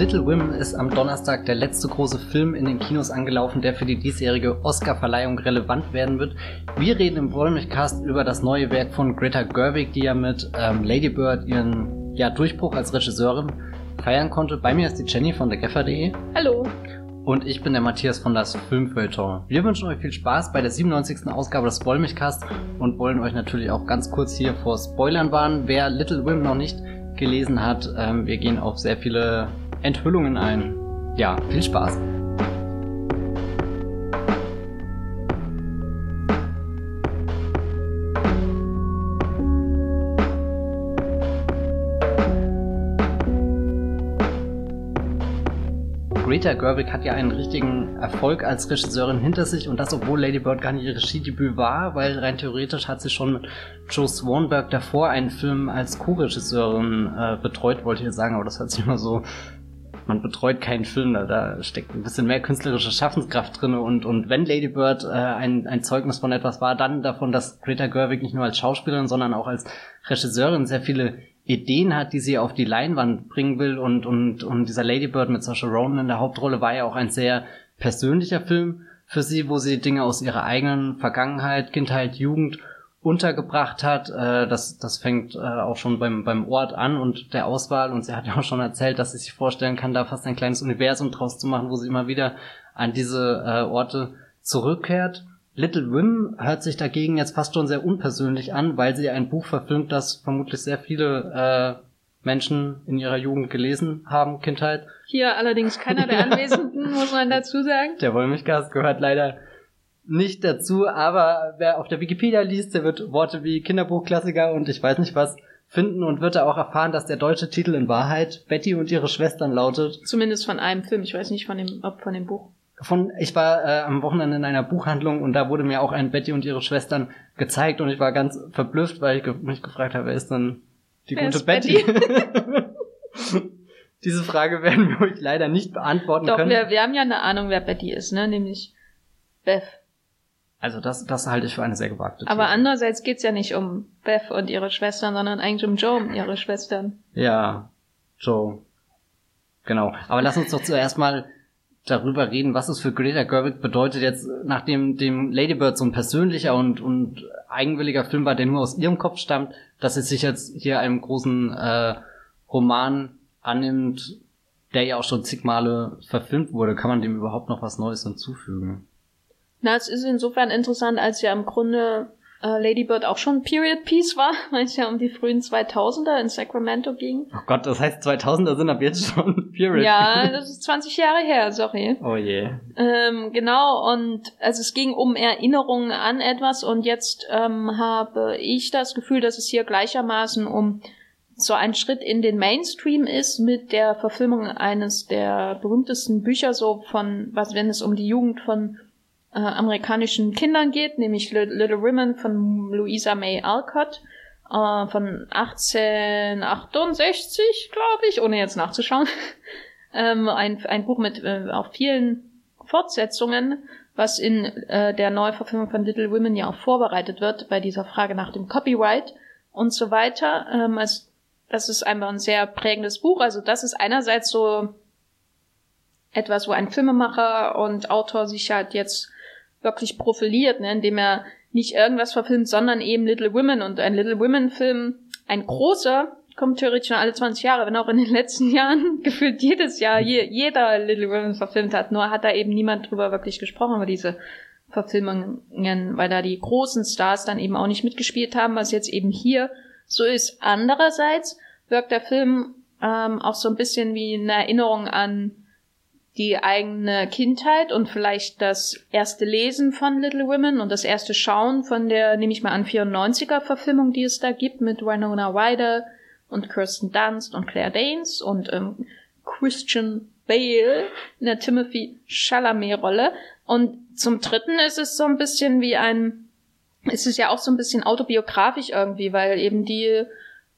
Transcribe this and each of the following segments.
Little Women ist am Donnerstag der letzte große Film in den Kinos angelaufen, der für die diesjährige Oscar-Verleihung relevant werden wird. Wir reden im Wollmilchcast über das neue Werk von Greta Gerwig, die ja mit ähm, Lady Bird ihren ja, Durchbruch als Regisseurin feiern konnte. Bei mir ist die Jenny von der Geffer.de. Hallo. Und ich bin der Matthias von das Filmfeuilleton. Wir wünschen euch viel Spaß bei der 97. Ausgabe des Wollmilchcast und wollen euch natürlich auch ganz kurz hier vor Spoilern warnen. Wer Little Women noch nicht gelesen hat, ähm, wir gehen auf sehr viele Enthüllungen ein. Ja, viel Spaß. Greta Gerwig hat ja einen richtigen Erfolg als Regisseurin hinter sich und das, obwohl Lady Bird gar nicht ihr Regiedebüt war, weil rein theoretisch hat sie schon mit Joe Swanberg davor einen Film als Co-Regisseurin äh, betreut, wollte ich jetzt sagen, aber das hört sich immer so man betreut keinen Film, da, steckt ein bisschen mehr künstlerische Schaffenskraft drin und, und wenn Lady Bird äh, ein, ein Zeugnis von etwas war, dann davon, dass Greta Gerwig nicht nur als Schauspielerin, sondern auch als Regisseurin sehr viele Ideen hat, die sie auf die Leinwand bringen will. Und, und, und dieser Lady Bird mit Saoirse Ronan in der Hauptrolle war ja auch ein sehr persönlicher Film für sie, wo sie Dinge aus ihrer eigenen Vergangenheit, Kindheit, Jugend untergebracht hat. Äh, das, das fängt äh, auch schon beim, beim Ort an und der Auswahl. Und sie hat ja auch schon erzählt, dass sie sich vorstellen kann, da fast ein kleines Universum draus zu machen, wo sie immer wieder an diese äh, Orte zurückkehrt. Little Women hört sich dagegen jetzt fast schon sehr unpersönlich an, weil sie ein Buch verfilmt, das vermutlich sehr viele äh, Menschen in ihrer Jugend gelesen haben, Kindheit. Hier allerdings keiner der Anwesenden, muss man dazu sagen. Der Wollmilchgast gehört leider nicht dazu, aber wer auf der Wikipedia liest, der wird Worte wie Kinderbuchklassiker und ich weiß nicht was finden und wird da auch erfahren, dass der deutsche Titel in Wahrheit Betty und ihre Schwestern lautet. Zumindest von einem Film, ich weiß nicht von dem, ob von dem Buch. Von, ich war äh, am Wochenende in einer Buchhandlung und da wurde mir auch ein Betty und ihre Schwestern gezeigt und ich war ganz verblüfft, weil ich ge mich gefragt habe, wer ist denn die wer gute Betty? Betty? Diese Frage werden wir euch leider nicht beantworten Doch, können. Doch, wir, wir haben ja eine Ahnung, wer Betty ist, ne? Nämlich Beth. Also das, das halte ich für eine sehr gewagte These. Aber andererseits geht's ja nicht um Beth und ihre Schwestern, sondern eigentlich um Joe und ihre Schwestern. Ja, Joe. Genau. Aber lass uns doch zuerst mal darüber reden, was es für Greta Gerwig bedeutet, jetzt nachdem dem Ladybird so ein persönlicher und, und eigenwilliger Film war, der nur aus ihrem Kopf stammt, dass sie sich jetzt hier einem großen äh, Roman annimmt, der ja auch schon zig Male verfilmt wurde. Kann man dem überhaupt noch was Neues hinzufügen? Na, es ist insofern interessant, als ja im Grunde äh, Lady Bird auch schon Period Piece war, weil es ja um die frühen 2000er in Sacramento ging. Oh Gott, das heißt 2000er sind ab jetzt schon Period. Ja, das ist 20 Jahre her, sorry. Oh je. Ähm, genau, und also es ging um Erinnerungen an etwas und jetzt ähm, habe ich das Gefühl, dass es hier gleichermaßen um so ein Schritt in den Mainstream ist mit der Verfilmung eines der berühmtesten Bücher so von, was wenn es um die Jugend von äh, amerikanischen Kindern geht, nämlich Little Women von Louisa May Alcott äh, von 1868, glaube ich, ohne jetzt nachzuschauen. ähm, ein, ein Buch mit äh, auch vielen Fortsetzungen, was in äh, der Neuverfilmung von Little Women ja auch vorbereitet wird bei dieser Frage nach dem Copyright und so weiter. Ähm, als, das ist einfach ein sehr prägendes Buch. Also das ist einerseits so etwas, wo ein Filmemacher und Autor sich halt jetzt wirklich profiliert, ne, indem er nicht irgendwas verfilmt, sondern eben Little Women und ein Little Women Film, ein großer, kommt theoretisch schon alle 20 Jahre, wenn auch in den letzten Jahren gefühlt jedes Jahr je, jeder Little Women verfilmt hat, nur hat da eben niemand drüber wirklich gesprochen über diese Verfilmungen, weil da die großen Stars dann eben auch nicht mitgespielt haben, was jetzt eben hier so ist. Andererseits wirkt der Film ähm, auch so ein bisschen wie eine Erinnerung an die eigene Kindheit und vielleicht das erste Lesen von Little Women und das erste Schauen von der, nehme ich mal an, 94er Verfilmung, die es da gibt mit Winona Ryder und Kirsten Dunst und Claire Danes und ähm, Christian Bale in der Timothy Chalamet-Rolle. Und zum Dritten ist es so ein bisschen wie ein, ist es ja auch so ein bisschen autobiografisch irgendwie, weil eben die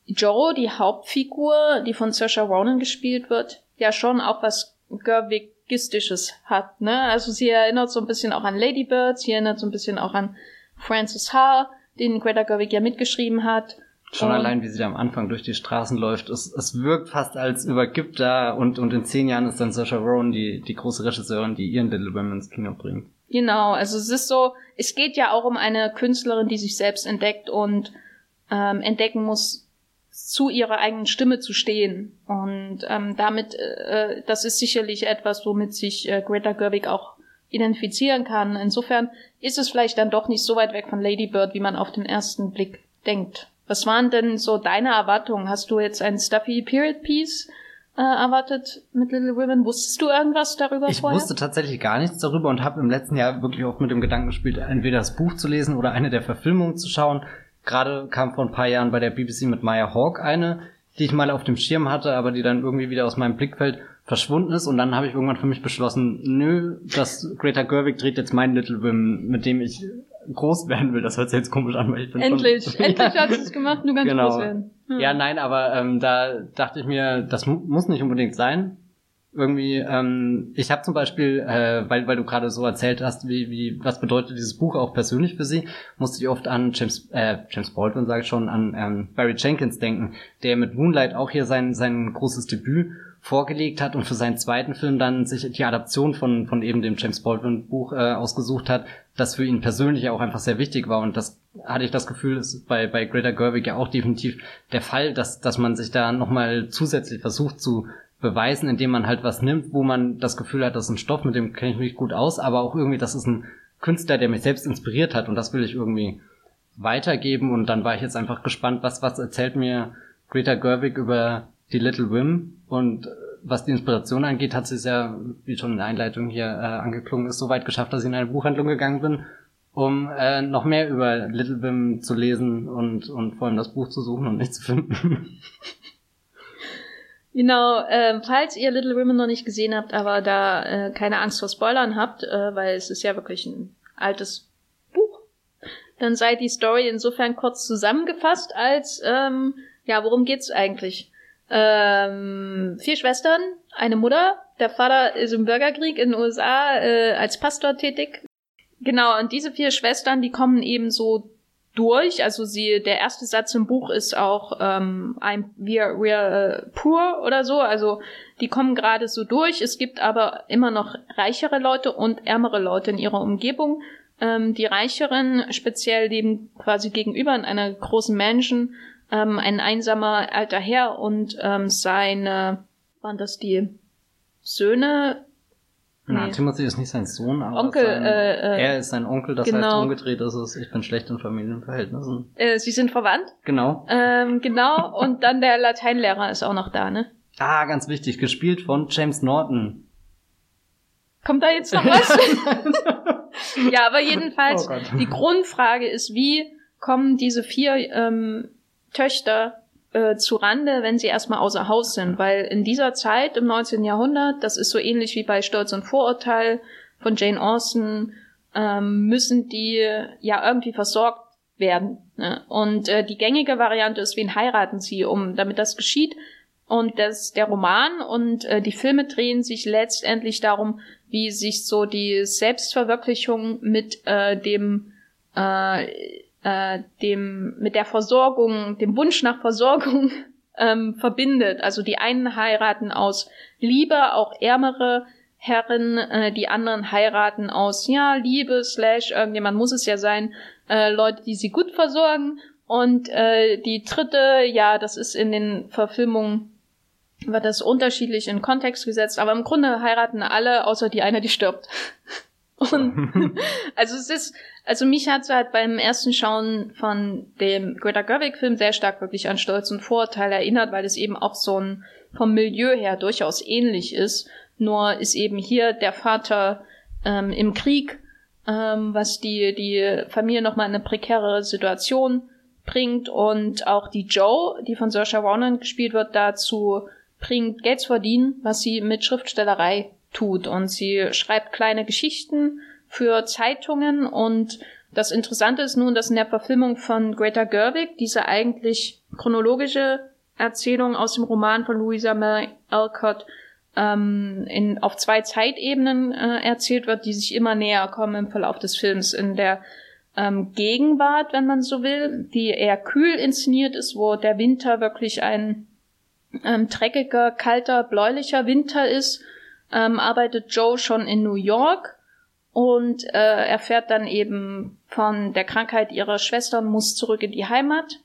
Joe, die Hauptfigur, die von Saoirse Ronan gespielt wird, ja schon auch was Gerwig Gistisches hat, ne? Also sie erinnert so ein bisschen auch an Lady Bird, sie erinnert so ein bisschen auch an Francis Ha, den Greta Gerwig ja mitgeschrieben hat. Schon und allein, wie sie da am Anfang durch die Straßen läuft, es, es wirkt fast als übergibt da und, und in zehn Jahren ist dann Saoirse Rowan die, die große Regisseurin, die ihren Little Women ins Kino bringt. Genau, also es ist so, es geht ja auch um eine Künstlerin, die sich selbst entdeckt und ähm, entdecken muss, zu ihrer eigenen Stimme zu stehen. Und ähm, damit, äh, das ist sicherlich etwas, womit sich äh, Greta Gerwig auch identifizieren kann. Insofern ist es vielleicht dann doch nicht so weit weg von Lady Bird, wie man auf den ersten Blick denkt. Was waren denn so deine Erwartungen? Hast du jetzt ein Stuffy Period Piece äh, erwartet mit Little Women? Wusstest du irgendwas darüber ich vorher? Ich wusste tatsächlich gar nichts darüber und habe im letzten Jahr wirklich auch mit dem Gedanken gespielt, entweder das Buch zu lesen oder eine der Verfilmungen zu schauen. Gerade kam vor ein paar Jahren bei der BBC mit Maya Hawk eine, die ich mal auf dem Schirm hatte, aber die dann irgendwie wieder aus meinem Blickfeld verschwunden ist und dann habe ich irgendwann für mich beschlossen, nö, das Greta Gerwig dreht jetzt mein Little Women, mit dem ich groß werden will. Das hört sich jetzt komisch an, weil ich bin Endlich, schon, endlich ja. hast du es gemacht, du kannst genau. groß werden. Hm. Ja, nein, aber ähm, da dachte ich mir, das mu muss nicht unbedingt sein. Irgendwie, ähm, ich habe zum Beispiel, äh, weil, weil du gerade so erzählt hast, wie, wie, was bedeutet dieses Buch auch persönlich für sie, musste ich oft an James, äh, James Baldwin, sage ich schon, an ähm, Barry Jenkins denken, der mit Moonlight auch hier sein, sein großes Debüt vorgelegt hat und für seinen zweiten Film dann sich die Adaption von, von eben dem James Baldwin Buch äh, ausgesucht hat, das für ihn persönlich auch einfach sehr wichtig war. Und das hatte ich das Gefühl, ist bei, bei Greta Gerwig ja auch definitiv der Fall, dass, dass man sich da nochmal zusätzlich versucht zu beweisen, indem man halt was nimmt, wo man das Gefühl hat, das ist ein Stoff, mit dem kenne ich mich gut aus, aber auch irgendwie, das ist ein Künstler, der mich selbst inspiriert hat und das will ich irgendwie weitergeben und dann war ich jetzt einfach gespannt, was, was erzählt mir Greta Gerwig über die Little Wim und äh, was die Inspiration angeht, hat sie es ja, wie schon in der Einleitung hier äh, angeklungen ist, so weit geschafft, dass ich in eine Buchhandlung gegangen bin, um äh, noch mehr über Little Wim zu lesen und, und vor allem das Buch zu suchen und nicht zu finden. Genau, äh, falls ihr Little Women noch nicht gesehen habt, aber da äh, keine Angst vor Spoilern habt, äh, weil es ist ja wirklich ein altes Buch, dann sei die Story insofern kurz zusammengefasst als, ähm, ja, worum geht's eigentlich? Ähm, vier Schwestern, eine Mutter. Der Vater ist im Bürgerkrieg in den USA äh, als Pastor tätig. Genau, und diese vier Schwestern, die kommen eben so durch. Also sie, der erste Satz im Buch ist auch ähm, I'm, we're, we're uh, poor oder so. Also die kommen gerade so durch. Es gibt aber immer noch reichere Leute und ärmere Leute in ihrer Umgebung. Ähm, die Reicheren speziell leben quasi gegenüber in einer großen Mansion ähm, ein einsamer alter Herr und ähm, seine, waren das die Söhne? Na, nee. Timothy ist nicht sein Sohn, aber Onkel, sein, äh, äh, er ist sein Onkel, das genau. heißt umgedreht ist es, ich bin schlecht in Familienverhältnissen. Äh, sie sind verwandt? Genau. Ähm, genau, und dann der Lateinlehrer ist auch noch da, ne? Ah, ganz wichtig, gespielt von James Norton. Kommt da jetzt noch was? ja, aber jedenfalls, oh die Grundfrage ist, wie kommen diese vier ähm, Töchter äh, zu Rande, wenn sie erstmal außer Haus sind, weil in dieser Zeit im 19. Jahrhundert, das ist so ähnlich wie bei Stolz und Vorurteil von Jane Austen, ähm, müssen die ja irgendwie versorgt werden. Ne? Und äh, die gängige Variante ist, wen heiraten sie, um damit das geschieht. Und das, der Roman und äh, die Filme drehen sich letztendlich darum, wie sich so die Selbstverwirklichung mit äh, dem äh, äh, dem mit der Versorgung, dem Wunsch nach Versorgung ähm, verbindet. Also die einen heiraten aus Liebe, auch ärmere Herren, äh, die anderen heiraten aus ja Liebe slash irgendjemand muss es ja sein, äh, Leute, die sie gut versorgen. Und äh, die dritte, ja, das ist in den Verfilmungen wird das unterschiedlich in Kontext gesetzt, aber im Grunde heiraten alle, außer die eine, die stirbt. Und also es ist, also mich hat halt beim ersten Schauen von dem Greta Gerwig-Film sehr stark wirklich an Stolz und Vorurteil erinnert, weil es eben auch so ein vom Milieu her durchaus ähnlich ist. Nur ist eben hier der Vater ähm, im Krieg, ähm, was die, die Familie nochmal in eine prekäre Situation bringt und auch die Joe, die von Saoirse Ronan gespielt wird, dazu bringt, Geld zu verdienen, was sie mit Schriftstellerei tut. Und sie schreibt kleine Geschichten für Zeitungen und das Interessante ist nun, dass in der Verfilmung von Greta Gerwig diese eigentlich chronologische Erzählung aus dem Roman von Louisa May Alcott ähm, in, auf zwei Zeitebenen äh, erzählt wird, die sich immer näher kommen im Verlauf des Films. In der ähm, Gegenwart, wenn man so will, die eher kühl inszeniert ist, wo der Winter wirklich ein ähm, dreckiger, kalter, bläulicher Winter ist, ähm, arbeitet Joe schon in New York und äh, erfährt dann eben von der Krankheit ihrer Schwester und muss zurück in die Heimat.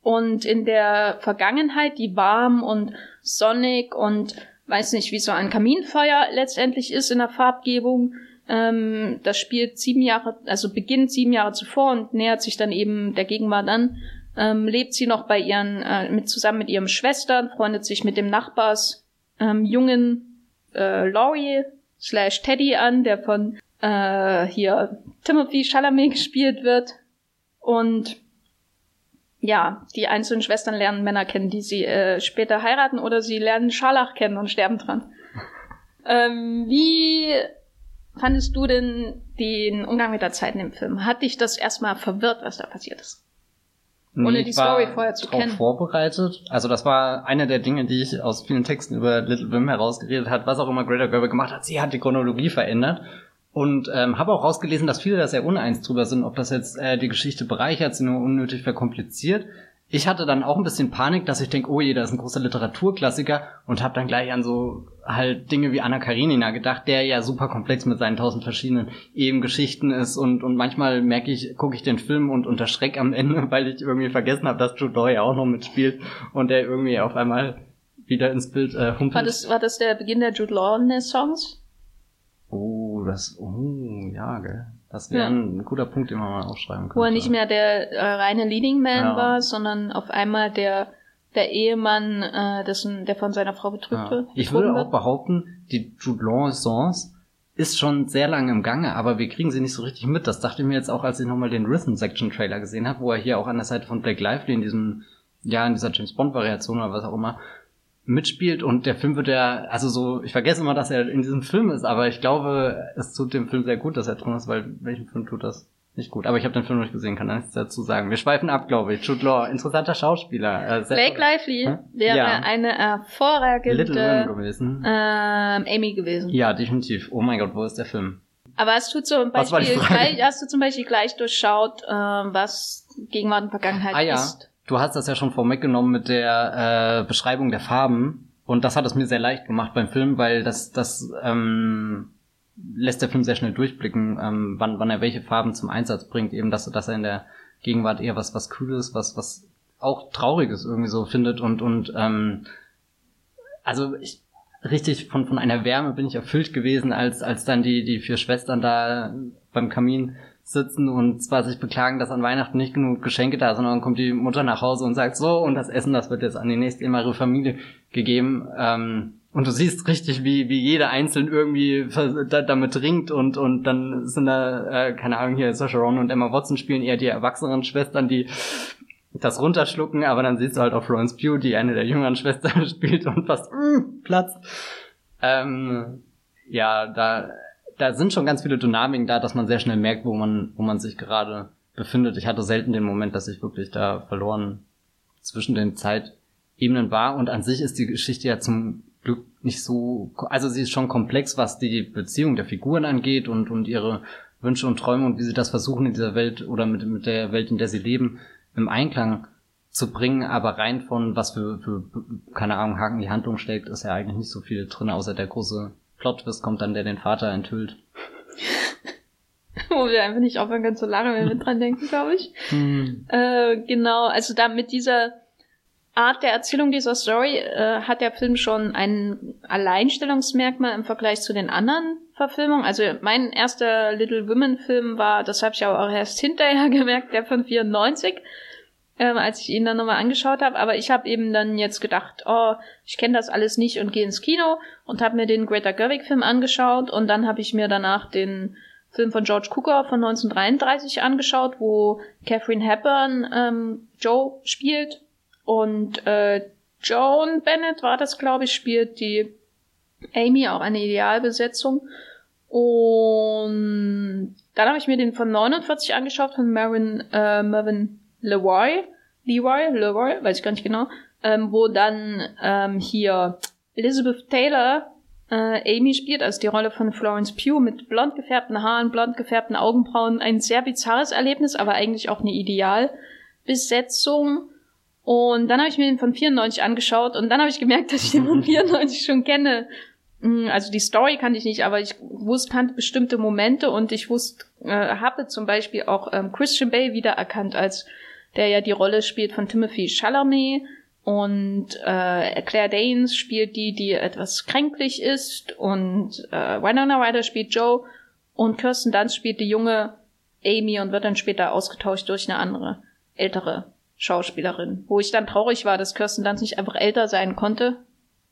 Und in der Vergangenheit, die warm und sonnig und weiß nicht, wie so ein Kaminfeuer letztendlich ist in der Farbgebung, ähm, das spielt sieben Jahre, also beginnt sieben Jahre zuvor und nähert sich dann eben der Gegenwart an. Ähm, lebt sie noch bei ihren, äh, mit, zusammen mit ihren Schwestern, freundet sich mit dem Nachbars ähm, jungen äh, Laurie slash Teddy an, der von äh, hier Timothy Chalamet gespielt wird. Und ja, die einzelnen Schwestern lernen Männer kennen, die sie äh, später heiraten oder sie lernen Scharlach kennen und sterben dran. ähm, wie fandest du denn den Umgang mit der Zeit in dem Film? Hat dich das erstmal verwirrt, was da passiert ist? Ohne nee, die Story vorher zu kennen. vorbereitet. Also das war eine der Dinge, die ich aus vielen Texten über Little Wim herausgeredet hat, was auch immer Greta Gerber gemacht hat. Sie hat die Chronologie verändert. Und ähm, habe auch rausgelesen, dass viele da sehr uneins drüber sind, ob das jetzt äh, die Geschichte bereichert, sie nur unnötig verkompliziert. Ich hatte dann auch ein bisschen Panik, dass ich denke, oh je, da ist ein großer Literaturklassiker und habe dann gleich an so halt Dinge wie Anna Karenina gedacht, der ja super komplex mit seinen tausend verschiedenen Ebengeschichten ist und und manchmal merke ich, gucke ich den Film und unter Schreck am Ende, weil ich irgendwie vergessen habe, dass Jude Law ja auch noch mitspielt und der irgendwie auf einmal wieder ins Bild äh, humpelt. War das, war das der Beginn der Jude Law-Songs? Oh, das, oh, ja, gell. Das wäre ja. ein guter Punkt, den man mal aufschreiben könnte. Wo er nicht mehr der äh, reine Leading Man ja. war, sondern auf einmal der der Ehemann, äh, dessen, der von seiner Frau betrübt ja. wird. Ich würde auch behaupten, die Jude Law-Songs ist schon sehr lange im Gange, aber wir kriegen sie nicht so richtig mit. Das dachte ich mir jetzt auch, als ich nochmal den Rhythm Section Trailer gesehen habe, wo er hier auch an der Seite von Blake Lively in diesem, ja, in dieser James Bond Variation oder was auch immer, mitspielt und der Film wird ja, also so, ich vergesse immer, dass er in diesem Film ist, aber ich glaube, es tut dem Film sehr gut, dass er drin ist, weil welchen Film tut das nicht gut? Aber ich habe den Film noch nicht gesehen, kann nichts dazu sagen. Wir schweifen ab, glaube ich. Jude Law, interessanter Schauspieler. Äh, Blake Lively hm? wäre ja. eine hervorragende gewesen. Ähm, Amy gewesen. Ja, definitiv. Oh mein Gott, wo ist der Film? Aber hast du zum Beispiel gleich, hast du zum Beispiel gleich durchschaut, äh, was Gegenwart und Vergangenheit ah, ja. ist? Du hast das ja schon vorweggenommen mit der äh, Beschreibung der Farben. Und das hat es mir sehr leicht gemacht beim Film, weil das, das ähm, lässt der Film sehr schnell durchblicken, ähm, wann, wann er welche Farben zum Einsatz bringt. Eben, dass, dass er in der Gegenwart eher was, was Kühles, was, was auch Trauriges irgendwie so findet und, und ähm, also ich, richtig von, von einer Wärme bin ich erfüllt gewesen, als, als dann die, die vier Schwestern da beim Kamin sitzen und zwar sich beklagen, dass an Weihnachten nicht genug Geschenke da sind, und dann kommt die Mutter nach Hause und sagt so, und das Essen, das wird jetzt an die nächste ehemalige Familie gegeben. Ähm, und du siehst richtig, wie, wie jeder einzeln irgendwie da, damit ringt und, und dann sind da, äh, keine Ahnung, hier Saoirse Ronan und Emma Watson spielen eher die erwachsenen Schwestern, die das runterschlucken, aber dann siehst du halt auch Florence Pugh, die eine der jüngeren Schwestern spielt und fast mm, platzt. Ähm, ja, da da sind schon ganz viele Dynamiken da, dass man sehr schnell merkt, wo man, wo man sich gerade befindet. Ich hatte selten den Moment, dass ich wirklich da verloren zwischen den Zeitebenen war. Und an sich ist die Geschichte ja zum Glück nicht so, also sie ist schon komplex, was die Beziehung der Figuren angeht und, und ihre Wünsche und Träume und wie sie das versuchen in dieser Welt oder mit, mit der Welt, in der sie leben, im Einklang zu bringen, aber rein von was für, für keine Ahnung, Haken die Handlung steckt, ist ja eigentlich nicht so viel drin, außer der große Plot-Twist kommt dann, der den Vater enthüllt. Wo wir einfach nicht aufhören können zu lachen, wenn wir dran denken, glaube ich. Hm. Äh, genau, also da mit dieser Art der Erzählung dieser Story äh, hat der Film schon ein Alleinstellungsmerkmal im Vergleich zu den anderen Verfilmungen. Also mein erster Little Women Film war, das habe ich auch erst hinterher gemerkt, der von 94 ähm, als ich ihn dann nochmal angeschaut habe. Aber ich habe eben dann jetzt gedacht, oh, ich kenne das alles nicht und gehe ins Kino und habe mir den Greta Gerwig-Film angeschaut und dann habe ich mir danach den Film von George Cooker von 1933 angeschaut, wo Catherine Hepburn ähm, Joe spielt und äh, Joan Bennett war das, glaube ich, spielt die Amy, auch eine Idealbesetzung. Und dann habe ich mir den von 49 angeschaut von Marin, äh, Mervyn Leroy, Leroy, Leroy, weiß ich gar nicht genau, ähm, wo dann ähm, hier Elizabeth Taylor äh, Amy spielt, also die Rolle von Florence Pugh mit blond gefärbten Haaren, blond gefärbten Augenbrauen. Ein sehr bizarres Erlebnis, aber eigentlich auch eine Idealbesetzung. Und dann habe ich mir den von 94 angeschaut und dann habe ich gemerkt, dass ich den von 94 schon kenne. Mm, also die Story kannte ich nicht, aber ich wusste, kannte bestimmte Momente und ich wusste, äh, habe zum Beispiel auch ähm, Christian Bale wiedererkannt, als der ja die Rolle spielt von Timothy Chalamet und äh, Claire Danes spielt die, die etwas kränklich ist und äh, Winona Ryder spielt Joe und Kirsten Dunst spielt die junge Amy und wird dann später ausgetauscht durch eine andere, ältere Schauspielerin. Wo ich dann traurig war, dass Kirsten Dunst nicht einfach älter sein konnte,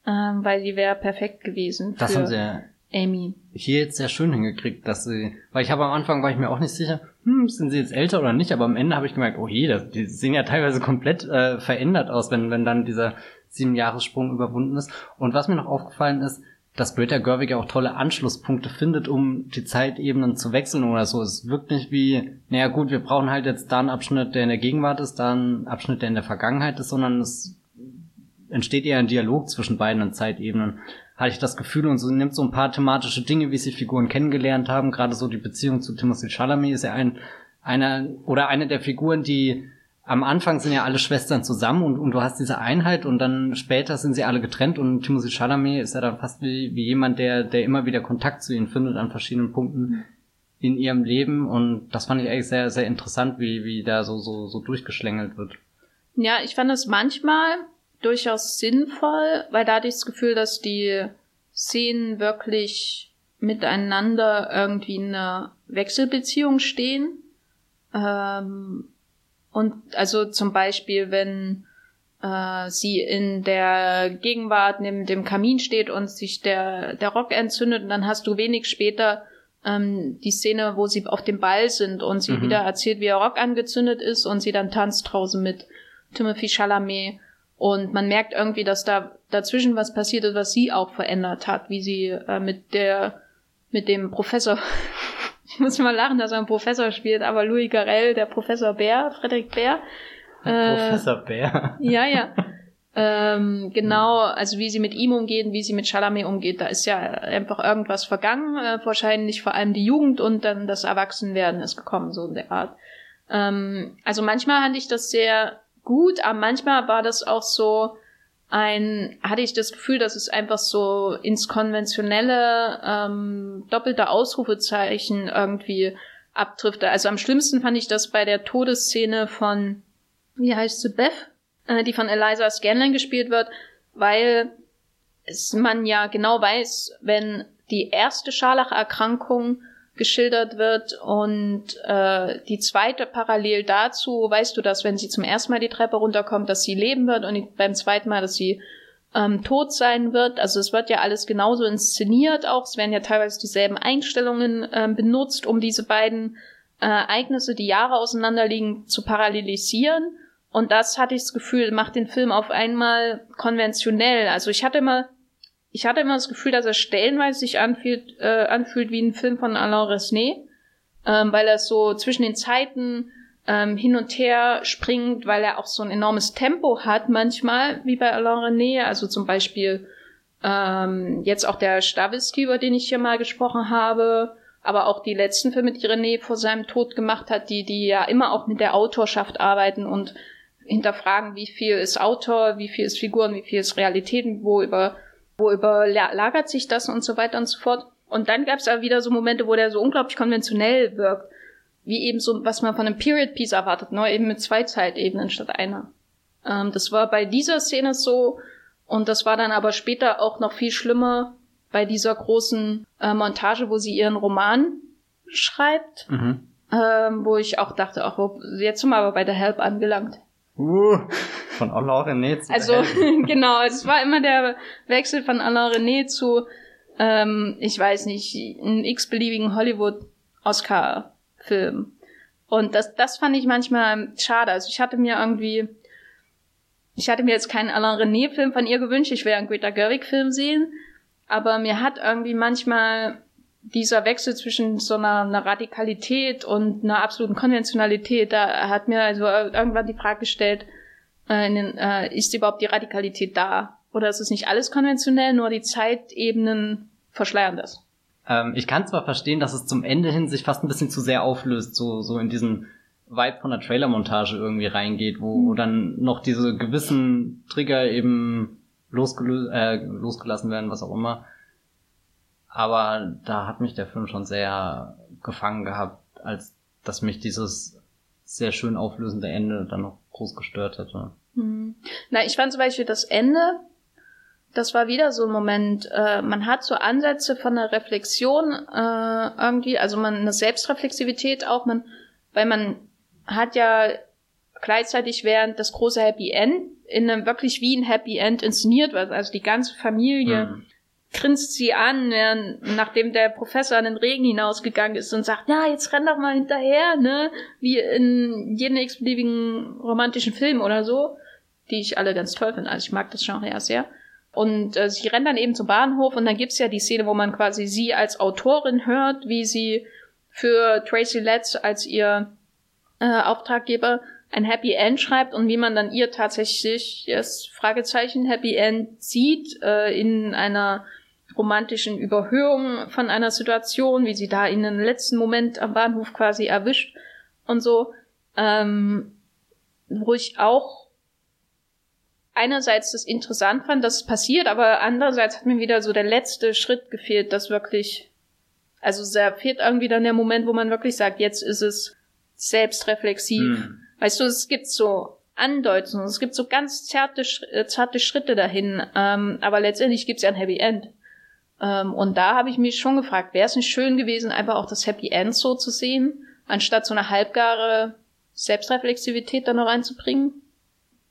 ähm, weil die wäre perfekt gewesen. Das für haben sie ja Amy. hier jetzt sehr schön hingekriegt, dass sie, weil ich habe am Anfang war ich mir auch nicht sicher, hm, sind sie jetzt älter oder nicht, aber am Ende habe ich gemerkt, oh je, das, die sehen ja teilweise komplett äh, verändert aus, wenn, wenn dann dieser sieben Jahressprung überwunden ist. Und was mir noch aufgefallen ist, dass Greta Gerwig ja auch tolle Anschlusspunkte findet, um die Zeitebenen zu wechseln oder so. Es wirkt nicht wie, naja gut, wir brauchen halt jetzt da einen Abschnitt, der in der Gegenwart ist, da einen Abschnitt, der in der Vergangenheit ist, sondern es entsteht eher ein Dialog zwischen beiden Zeitebenen hatte ich das Gefühl und so nimmt so ein paar thematische Dinge, wie sie Figuren kennengelernt haben, gerade so die Beziehung zu Timothy Chalamet ist ja ein einer oder eine der Figuren, die am Anfang sind ja alle Schwestern zusammen und, und du hast diese Einheit und dann später sind sie alle getrennt und Timothy Chalamet ist ja dann fast wie, wie jemand, der, der immer wieder Kontakt zu ihnen findet an verschiedenen Punkten in ihrem Leben und das fand ich eigentlich sehr, sehr interessant, wie, wie da so, so, so durchgeschlängelt wird. Ja, ich fand es manchmal durchaus sinnvoll, weil da hatte ich das Gefühl, dass die Szenen wirklich miteinander irgendwie in einer Wechselbeziehung stehen. Ähm, und also zum Beispiel, wenn äh, sie in der Gegenwart neben dem Kamin steht und sich der, der Rock entzündet, und dann hast du wenig später ähm, die Szene, wo sie auf dem Ball sind und sie mhm. wieder erzählt, wie ihr Rock angezündet ist und sie dann tanzt draußen mit Timothy Chalamet. Und man merkt irgendwie, dass da dazwischen was passiert ist, was sie auch verändert hat, wie sie äh, mit der, mit dem Professor, ich muss mal lachen, dass er einen Professor spielt, aber Louis Garel, der Professor Bär, Frederik Bär. Äh, Professor Bär. Ja, ja. ähm, genau, also wie sie mit ihm umgeht, wie sie mit Chalamet umgeht, da ist ja einfach irgendwas vergangen, äh, wahrscheinlich vor allem die Jugend und dann das Erwachsenwerden ist gekommen, so in der Art. Ähm, also manchmal fand ich das sehr gut, aber manchmal war das auch so ein, hatte ich das Gefühl, dass es einfach so ins konventionelle ähm, doppelte Ausrufezeichen irgendwie abtrifft. Also am schlimmsten fand ich das bei der Todesszene von, wie heißt sie, Beth, äh, die von Eliza Scanlon gespielt wird, weil es man ja genau weiß, wenn die erste Scharlacherkrankung geschildert wird und äh, die zweite parallel dazu weißt du, dass wenn sie zum ersten Mal die Treppe runterkommt, dass sie leben wird und beim zweiten Mal, dass sie ähm, tot sein wird. Also es wird ja alles genauso inszeniert auch. Es werden ja teilweise dieselben Einstellungen ähm, benutzt, um diese beiden äh, Ereignisse, die Jahre auseinanderliegen, zu parallelisieren. Und das hatte ich das Gefühl, macht den Film auf einmal konventionell. Also ich hatte immer ich hatte immer das Gefühl, dass er stellenweise sich anfühlt, äh, anfühlt wie ein Film von Alain Resnais, ähm, weil er so zwischen den Zeiten ähm, hin und her springt, weil er auch so ein enormes Tempo hat manchmal, wie bei Alain René. Also zum Beispiel ähm, jetzt auch der Stavisky, über den ich hier mal gesprochen habe, aber auch die letzten Filme, die René vor seinem Tod gemacht hat, die, die ja immer auch mit der Autorschaft arbeiten und hinterfragen, wie viel ist Autor, wie viel ist Figuren, wie viel ist Realitäten, wo über wo überlagert sich das und so weiter und so fort. Und dann gab es aber wieder so Momente, wo der so unglaublich konventionell wirkt, wie eben so, was man von einem Period Piece erwartet, nur eben mit zwei Zeitebenen statt einer. Ähm, das war bei dieser Szene so und das war dann aber später auch noch viel schlimmer bei dieser großen äh, Montage, wo sie ihren Roman schreibt, mhm. ähm, wo ich auch dachte, ach, jetzt sind wir aber bei der Help angelangt. Uh, von Alain René zu Also, genau, es war immer der Wechsel von Alain René zu, ähm, ich weiß nicht, einem x-beliebigen Hollywood-Oscar-Film. Und das, das fand ich manchmal schade. Also ich hatte mir irgendwie, ich hatte mir jetzt keinen Alain René-Film von ihr gewünscht, ich wäre einen Greta Gerwig-Film sehen, aber mir hat irgendwie manchmal dieser Wechsel zwischen so einer, einer, Radikalität und einer absoluten Konventionalität, da hat mir also irgendwann die Frage gestellt, äh, den, äh, ist überhaupt die Radikalität da? Oder ist es nicht alles konventionell, nur die Zeitebenen verschleiern das. Ähm, ich kann zwar verstehen, dass es zum Ende hin sich fast ein bisschen zu sehr auflöst, so, so in diesen Vibe von der Trailer-Montage irgendwie reingeht, wo, wo dann noch diese gewissen Trigger eben losgelö äh, losgelassen werden, was auch immer. Aber da hat mich der Film schon sehr gefangen gehabt, als dass mich dieses sehr schön auflösende Ende dann noch groß gestört hätte. Hm. Na, ich fand zum Beispiel das Ende, das war wieder so ein Moment, äh, man hat so Ansätze von einer Reflexion äh, irgendwie, also man eine Selbstreflexivität auch, man, weil man hat ja gleichzeitig während das große Happy End in einem wirklich wie ein Happy End inszeniert wird, also die ganze Familie mhm. Grinst sie an, während, nachdem der Professor in den Regen hinausgegangen ist und sagt, ja, jetzt renn doch mal hinterher, ne, wie in jedem x-beliebigen romantischen Film oder so, die ich alle ganz toll finde, also ich mag das Genre ja sehr. Und äh, sie rennt dann eben zum Bahnhof und dann gibt's ja die Szene, wo man quasi sie als Autorin hört, wie sie für Tracy Letts als ihr äh, Auftraggeber ein Happy End schreibt und wie man dann ihr tatsächlich das Fragezeichen Happy End sieht äh, in einer romantischen Überhöhung von einer Situation, wie sie da in den letzten Moment am Bahnhof quasi erwischt und so, ähm, wo ich auch einerseits das interessant fand, dass es passiert, aber andererseits hat mir wieder so der letzte Schritt gefehlt, das wirklich, also da fehlt irgendwie dann der Moment, wo man wirklich sagt, jetzt ist es selbstreflexiv. Hm. Weißt du, es gibt so Andeutungen, es gibt so ganz zarte, äh, zarte Schritte dahin, ähm, aber letztendlich gibt es ja ein Happy End. Ähm, und da habe ich mich schon gefragt, wäre es nicht schön gewesen, einfach auch das Happy End so zu sehen, anstatt so eine halbgare Selbstreflexivität da noch reinzubringen?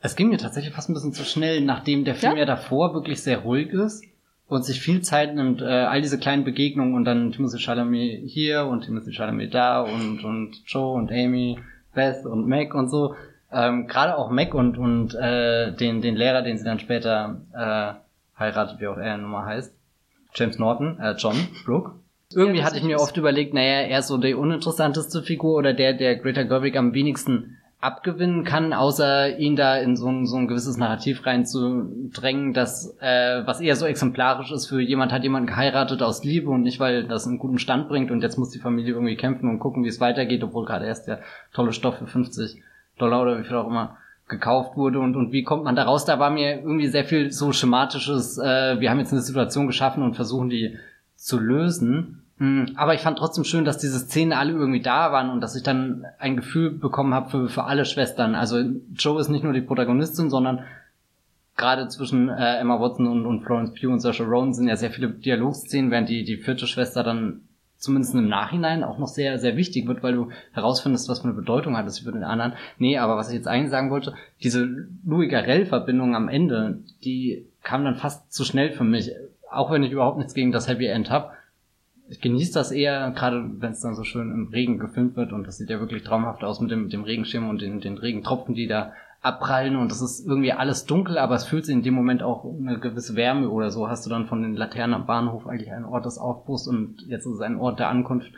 Es ging mir tatsächlich fast ein bisschen zu schnell, nachdem der Film ja, ja davor wirklich sehr ruhig ist und sich viel Zeit nimmt, äh, all diese kleinen Begegnungen und dann Timothy Chalamet hier und Timothy Chalamet da und, und Joe und Amy, Beth und Mac und so. Ähm, Gerade auch Mac und, und äh, den, den Lehrer, den sie dann später äh, heiratet, wie auch er nun mal heißt. James Norton, äh, John Brooke. Irgendwie ja, hatte ich mir oft überlegt, naja, er ist so die uninteressanteste Figur oder der, der Greta Gerwig am wenigsten abgewinnen kann, außer ihn da in so ein, so ein gewisses Narrativ reinzudrängen, dass äh, was eher so exemplarisch ist für jemand hat jemanden geheiratet aus Liebe und nicht, weil das einen guten Stand bringt und jetzt muss die Familie irgendwie kämpfen und gucken, wie es weitergeht, obwohl gerade erst der tolle Stoff für 50 Dollar oder wie viel auch immer gekauft wurde und, und wie kommt man da raus? Da war mir irgendwie sehr viel so schematisches, äh, wir haben jetzt eine Situation geschaffen und versuchen die zu lösen. Hm, aber ich fand trotzdem schön, dass diese Szenen alle irgendwie da waren und dass ich dann ein Gefühl bekommen habe für, für alle Schwestern. Also Joe ist nicht nur die Protagonistin, sondern gerade zwischen äh, Emma Watson und, und Florence Pugh und Saoirse Ronan sind ja sehr viele Dialogszenen, während die, die vierte Schwester dann zumindest im Nachhinein auch noch sehr, sehr wichtig wird, weil du herausfindest, was für eine Bedeutung hat es für den anderen. Nee, aber was ich jetzt eigentlich sagen wollte, diese Louis Garrel-Verbindung am Ende, die kam dann fast zu schnell für mich. Auch wenn ich überhaupt nichts gegen das Happy End habe ich genieße das eher, gerade wenn es dann so schön im Regen gefilmt wird und das sieht ja wirklich traumhaft aus mit dem, mit dem Regenschirm und den, den Regentropfen, die da abprallen und das ist irgendwie alles dunkel, aber es fühlt sich in dem Moment auch eine gewisse Wärme oder so. Hast du dann von den Laternen am Bahnhof eigentlich einen Ort des Aufbruchs und jetzt ist es ein Ort der Ankunft.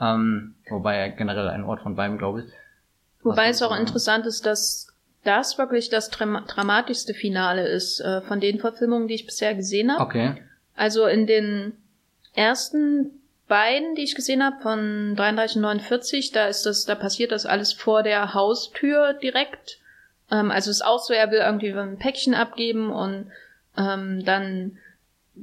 Ähm, wobei generell ein Ort von beiden, glaube ich. Wobei es auch sagen. interessant ist, dass das wirklich das dramatischste Finale ist äh, von den Verfilmungen, die ich bisher gesehen habe. Okay. Also in den ersten beiden, die ich gesehen habe, von 33 und 49, da ist das, da passiert das alles vor der Haustür direkt. Ähm, also ist auch so, er will irgendwie ein Päckchen abgeben und ähm, dann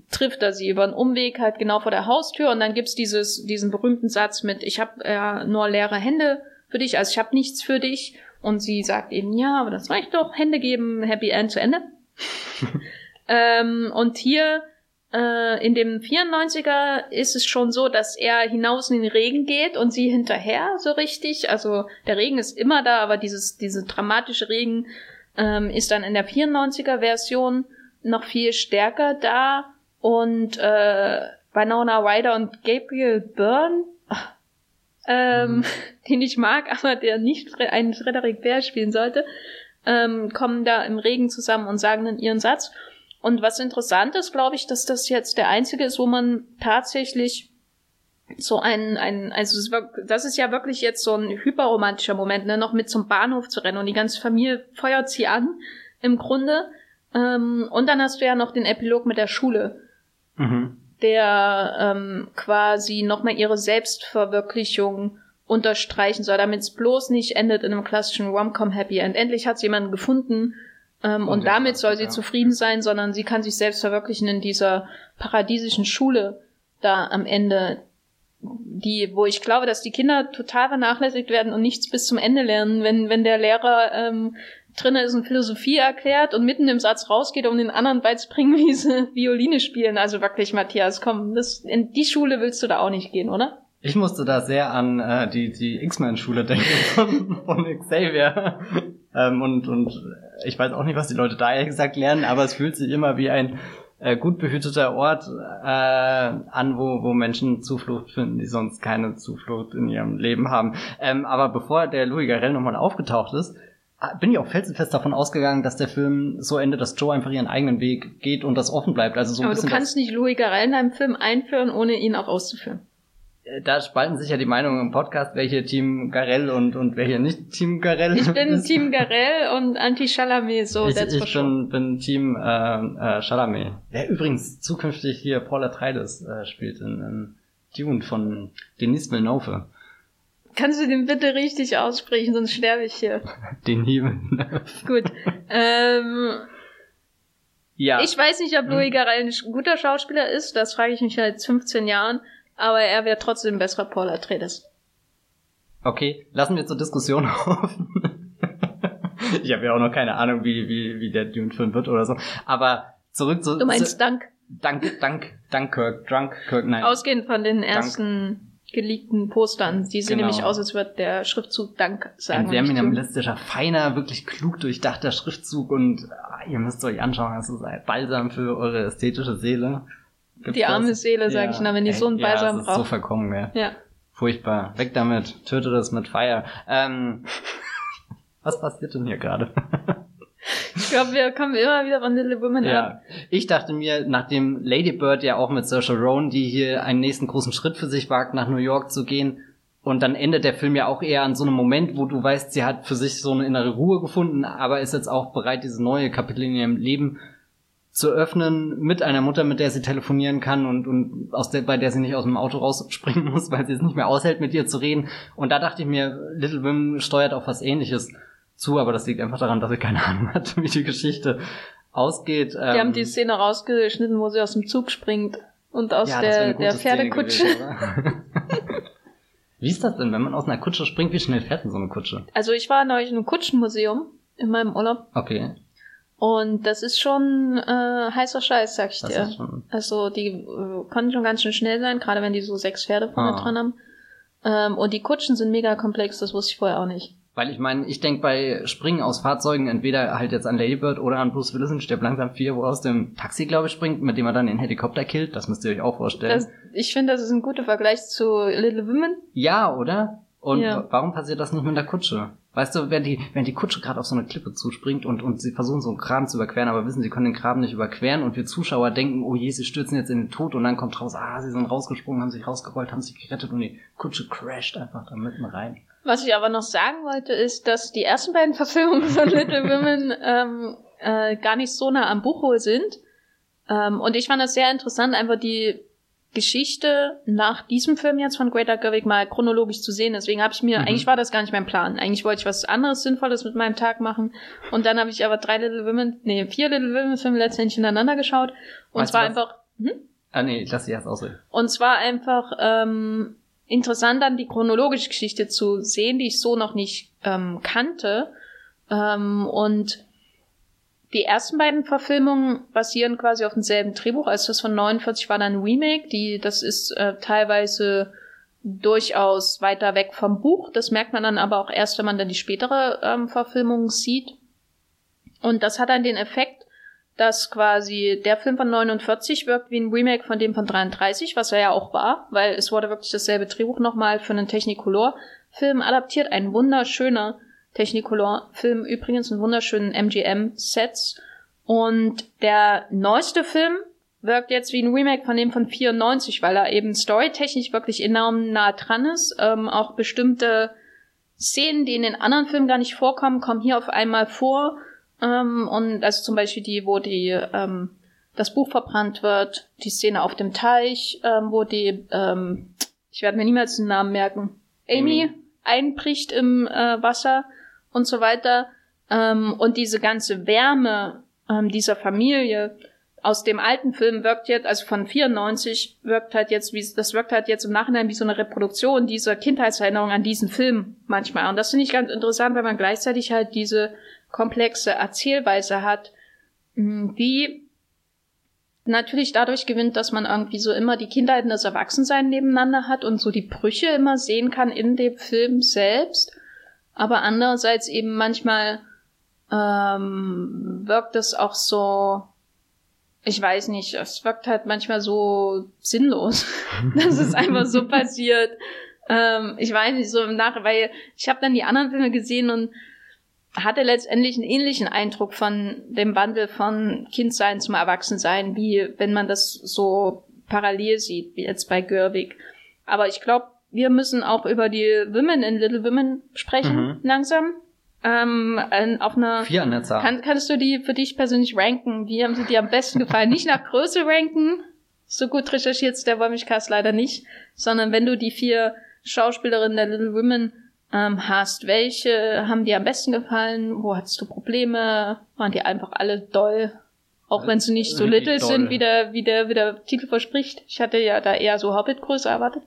trifft er sie über einen Umweg halt genau vor der Haustür und dann gibt's dieses, diesen berühmten Satz mit, ich habe äh, nur leere Hände für dich, also ich habe nichts für dich. Und sie sagt eben, ja, aber das reicht doch, Hände geben, Happy End zu Ende. ähm, und hier äh, in dem 94er ist es schon so, dass er hinaus in den Regen geht und sie hinterher so richtig. Also der Regen ist immer da, aber dieses, diese dramatische Regen ähm, ist dann in der 94er Version noch viel stärker da. Und äh, Winona Ryder und Gabriel Byrne, ähm, mhm. den ich mag, aber der nicht einen Frederick Bär spielen sollte, ähm, kommen da im Regen zusammen und sagen dann ihren Satz. Und was interessant ist, glaube ich, dass das jetzt der einzige ist, wo man tatsächlich so ein, ein also das ist ja wirklich jetzt so ein hyperromantischer Moment, ne, noch mit zum Bahnhof zu rennen und die ganze Familie feuert sie an, im Grunde. Ähm, und dann hast du ja noch den Epilog mit der Schule. Mhm. der ähm, quasi nochmal ihre Selbstverwirklichung unterstreichen soll, damit es bloß nicht endet in einem klassischen Rom-Com Happy End. Endlich hat sie jemanden gefunden ähm, und, und damit soll sie ja. zufrieden sein, sondern sie kann sich selbst verwirklichen in dieser paradiesischen Schule da am Ende, die, wo ich glaube, dass die Kinder total vernachlässigt werden und nichts bis zum Ende lernen, wenn, wenn der Lehrer ähm, drin ist und Philosophie erklärt und mitten im Satz rausgeht, um den anderen beizubringen, wie sie Violine spielen. Also wirklich, Matthias, komm, das, in die Schule willst du da auch nicht gehen, oder? Ich musste da sehr an äh, die, die X-Men-Schule denken von, von Xavier. ähm, und, und ich weiß auch nicht, was die Leute da ehrlich gesagt lernen, aber es fühlt sich immer wie ein äh, gut behüteter Ort äh, an, wo, wo Menschen Zuflucht finden, die sonst keine Zuflucht in ihrem Leben haben. Ähm, aber bevor der Louis Garrel nochmal aufgetaucht ist, bin ich auch felsenfest davon ausgegangen, dass der Film so endet, dass Joe einfach ihren eigenen Weg geht und das offen bleibt. Also so Aber du kannst nicht Louis Garrel in einem Film einführen, ohne ihn auch auszuführen. Da spalten sich ja die Meinungen im Podcast, welche Team Garell und, und welche nicht Team Garell. Ich bin Team Garell und Anti-Chalamet, so ich, that's Ich bin, bin Team äh, äh, Chalamet. Der übrigens zukünftig hier Paul Atreides äh, spielt in, in Dune von Denis Villeneuve. Kannst du den bitte richtig aussprechen, sonst sterbe ich hier. Den Himmel. Gut. Ähm, ja. Ich weiß nicht, ob Louis hm. Garrel ein guter Schauspieler ist, das frage ich mich seit 15 Jahren, aber er wäre trotzdem ein besserer Paul Atreides. Okay, lassen wir zur Diskussion offen. ich habe ja auch noch keine Ahnung, wie, wie, wie der Dune-Film wird oder so. Aber zurück zu... Du meinst zu, Dank? Dank, Dank, Dank, Kirk, Drunk, Kirk, nein. Ausgehend von den ersten... Dank geleakten Postern. Die sehen genau. nämlich aus, als würde der Schriftzug Dank sagen. Ein sehr minimalistischer, feiner, wirklich klug durchdachter Schriftzug und ah, ihr müsst euch anschauen, das ist ein Balsam für eure ästhetische Seele. Die arme? Seele, sag ja, ich, na, wenn die so einen Balsam ja, braucht. so verkommen, ja. ja. Furchtbar. Weg damit. Töte das mit Feier. Ähm, was passiert denn hier gerade? Ich glaube, wir kommen immer wieder von Little Women ja. an. Ich dachte mir, nachdem Lady Bird ja auch mit Saoirse Ronan, die hier einen nächsten großen Schritt für sich wagt, nach New York zu gehen, und dann endet der Film ja auch eher an so einem Moment, wo du weißt, sie hat für sich so eine innere Ruhe gefunden, aber ist jetzt auch bereit, diese neue Kapitel in ihrem Leben zu öffnen mit einer Mutter, mit der sie telefonieren kann und, und aus der, bei der sie nicht aus dem Auto rausspringen muss, weil sie es nicht mehr aushält, mit ihr zu reden. Und da dachte ich mir, Little Women steuert auf was ähnliches zu, aber das liegt einfach daran, dass sie keine Ahnung hat, wie die Geschichte ausgeht. Die ähm, haben die Szene rausgeschnitten, wo sie aus dem Zug springt und aus ja, der, der Pferdekutsche. wie ist das denn, wenn man aus einer Kutsche springt? Wie schnell fährt denn so eine Kutsche? Also ich war neulich in einem Kutschenmuseum in meinem Urlaub. Okay. Und das ist schon äh, heißer Scheiß, sag ich das dir. Also die äh, können schon ganz schön schnell sein, gerade wenn die so sechs Pferde vorne ah. dran haben. Ähm, und die Kutschen sind mega komplex, das wusste ich vorher auch nicht. Weil ich meine, ich denke bei Springen aus Fahrzeugen entweder halt jetzt an Lady Bird oder an Bruce Willis in Stirb langsam 4, wo er aus dem Taxi, glaube ich, springt, mit dem er dann den Helikopter killt. Das müsst ihr euch auch vorstellen. Das, ich finde, das ist ein guter Vergleich zu Little Women. Ja, oder? Und ja. warum passiert das nicht mit der Kutsche? Weißt du, wenn die, wenn die Kutsche gerade auf so eine Klippe zuspringt und, und sie versuchen so einen Graben zu überqueren, aber wissen, sie können den Graben nicht überqueren und wir Zuschauer denken, oh je, sie stürzen jetzt in den Tod und dann kommt raus, ah, sie sind rausgesprungen, haben sich rausgerollt, haben sich gerettet und die Kutsche crasht einfach da mitten rein. Was ich aber noch sagen wollte, ist, dass die ersten beiden Verfilmungen von Little Women ähm, äh, gar nicht so nah am Buch wohl sind. Ähm, und ich fand das sehr interessant, einfach die Geschichte nach diesem Film jetzt von Greta Gerwig mal chronologisch zu sehen. Deswegen habe ich mir, mhm. eigentlich war das gar nicht mein Plan. Eigentlich wollte ich was anderes Sinnvolles mit meinem Tag machen. Und dann habe ich aber drei Little Women, nee, vier Little Women Filme letztendlich hintereinander geschaut. Und weißt zwar einfach. Hm? Ah nee, ich lass dich erst ausreden. Und zwar einfach ähm, interessant dann die chronologische Geschichte zu sehen, die ich so noch nicht ähm, kannte. Ähm, und die ersten beiden Verfilmungen basieren quasi auf demselben Drehbuch. Also das von 49 war dann ein Remake. Die, das ist äh, teilweise durchaus weiter weg vom Buch. Das merkt man dann aber auch erst, wenn man dann die spätere ähm, Verfilmung sieht. Und das hat dann den Effekt, dass quasi der Film von 49 wirkt wie ein Remake von dem von 33, was er ja auch war, weil es wurde wirklich dasselbe Drehbuch nochmal für einen Technicolor-Film adaptiert. Ein wunderschöner Technicolor-Film, übrigens einen wunderschönen MGM-Sets. Und der neueste Film wirkt jetzt wie ein Remake von dem von 94, weil er eben storytechnisch wirklich enorm nah dran ist. Ähm, auch bestimmte Szenen, die in den anderen Filmen gar nicht vorkommen, kommen hier auf einmal vor. Ähm, und also zum Beispiel die, wo die ähm, das Buch verbrannt wird, die Szene auf dem Teich, ähm, wo die, ähm, ich werde mir niemals den Namen merken, Amy, Amy. einbricht im äh, Wasser und so weiter. Ähm, und diese ganze Wärme ähm, dieser Familie aus dem alten Film wirkt jetzt, also von 94, wirkt halt jetzt, wie, das wirkt halt jetzt im Nachhinein wie so eine Reproduktion dieser Kindheitserinnerung an diesen Film manchmal. Und das finde ich ganz interessant, weil man gleichzeitig halt diese komplexe Erzählweise hat, die natürlich dadurch gewinnt, dass man irgendwie so immer die Kindheit und das Erwachsensein nebeneinander hat und so die Brüche immer sehen kann in dem Film selbst. Aber andererseits eben manchmal ähm, wirkt es auch so, ich weiß nicht, es wirkt halt manchmal so sinnlos, dass es einfach so passiert. Ähm, ich weiß nicht, so im Nach, weil ich habe dann die anderen Filme gesehen und hatte letztendlich einen ähnlichen Eindruck von dem Wandel von Kindsein zum Erwachsensein, wie wenn man das so parallel sieht, wie jetzt bei Görwig. Aber ich glaube, wir müssen auch über die Women in Little Women sprechen, mhm. langsam. Ähm, auf einer Vier an der Zahl. Kann, kannst du die für dich persönlich ranken? Wie haben sie dir am besten gefallen? nicht nach Größe ranken, so gut recherchiert der Wollmilchcast leider nicht, sondern wenn du die vier Schauspielerinnen der Little Women ähm, hast. Welche haben dir am besten gefallen? Wo hattest du Probleme? Waren die einfach alle doll? Auch wenn sie nicht so little doll. sind, wie der, wie, der, wie der Titel verspricht. Ich hatte ja da eher so Hobbit-Größe erwartet.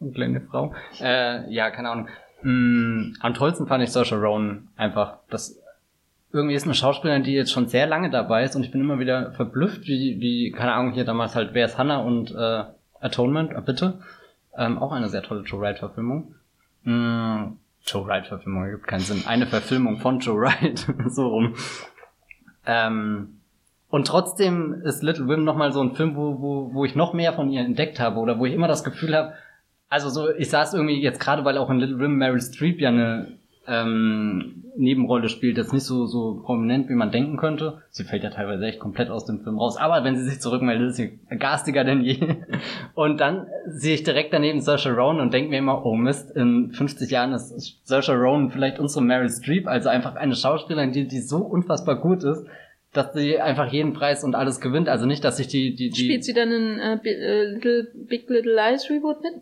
Eine kleine Frau. Äh, ja, keine Ahnung. Mm, am tollsten fand ich Saoirse Ronan einfach. Das irgendwie ist eine Schauspielerin, die jetzt schon sehr lange dabei ist und ich bin immer wieder verblüfft, wie, wie keine Ahnung, hier damals halt Wer ist Hannah und äh, Atonement, äh, bitte. Ähm, auch eine sehr tolle Joe Wright-Verfilmung. Mm, Joe Wright-Verfilmung ergibt keinen Sinn. Eine Verfilmung von Joe Wright, so rum. Ähm, und trotzdem ist Little Women nochmal so ein Film, wo, wo, wo ich noch mehr von ihr entdeckt habe oder wo ich immer das Gefühl habe, also so, ich saß irgendwie jetzt gerade, weil auch in Little Women Meryl Streep ja eine ähm, Nebenrolle spielt, jetzt nicht so, so prominent, wie man denken könnte. Sie fällt ja teilweise echt komplett aus dem Film raus. Aber wenn sie sich zurückmeldet, ist sie garstiger denn je. Und dann sehe ich direkt daneben Saoirse Ronan und denke mir immer, oh Mist, in 50 Jahren ist Saoirse Ronan vielleicht unsere Meryl Streep, also einfach eine Schauspielerin, die, die so unfassbar gut ist, dass sie einfach jeden Preis und alles gewinnt. Also nicht, dass sich die, die, die Spielt sie dann in äh, äh, Little, Big Little Lies Reboot mit?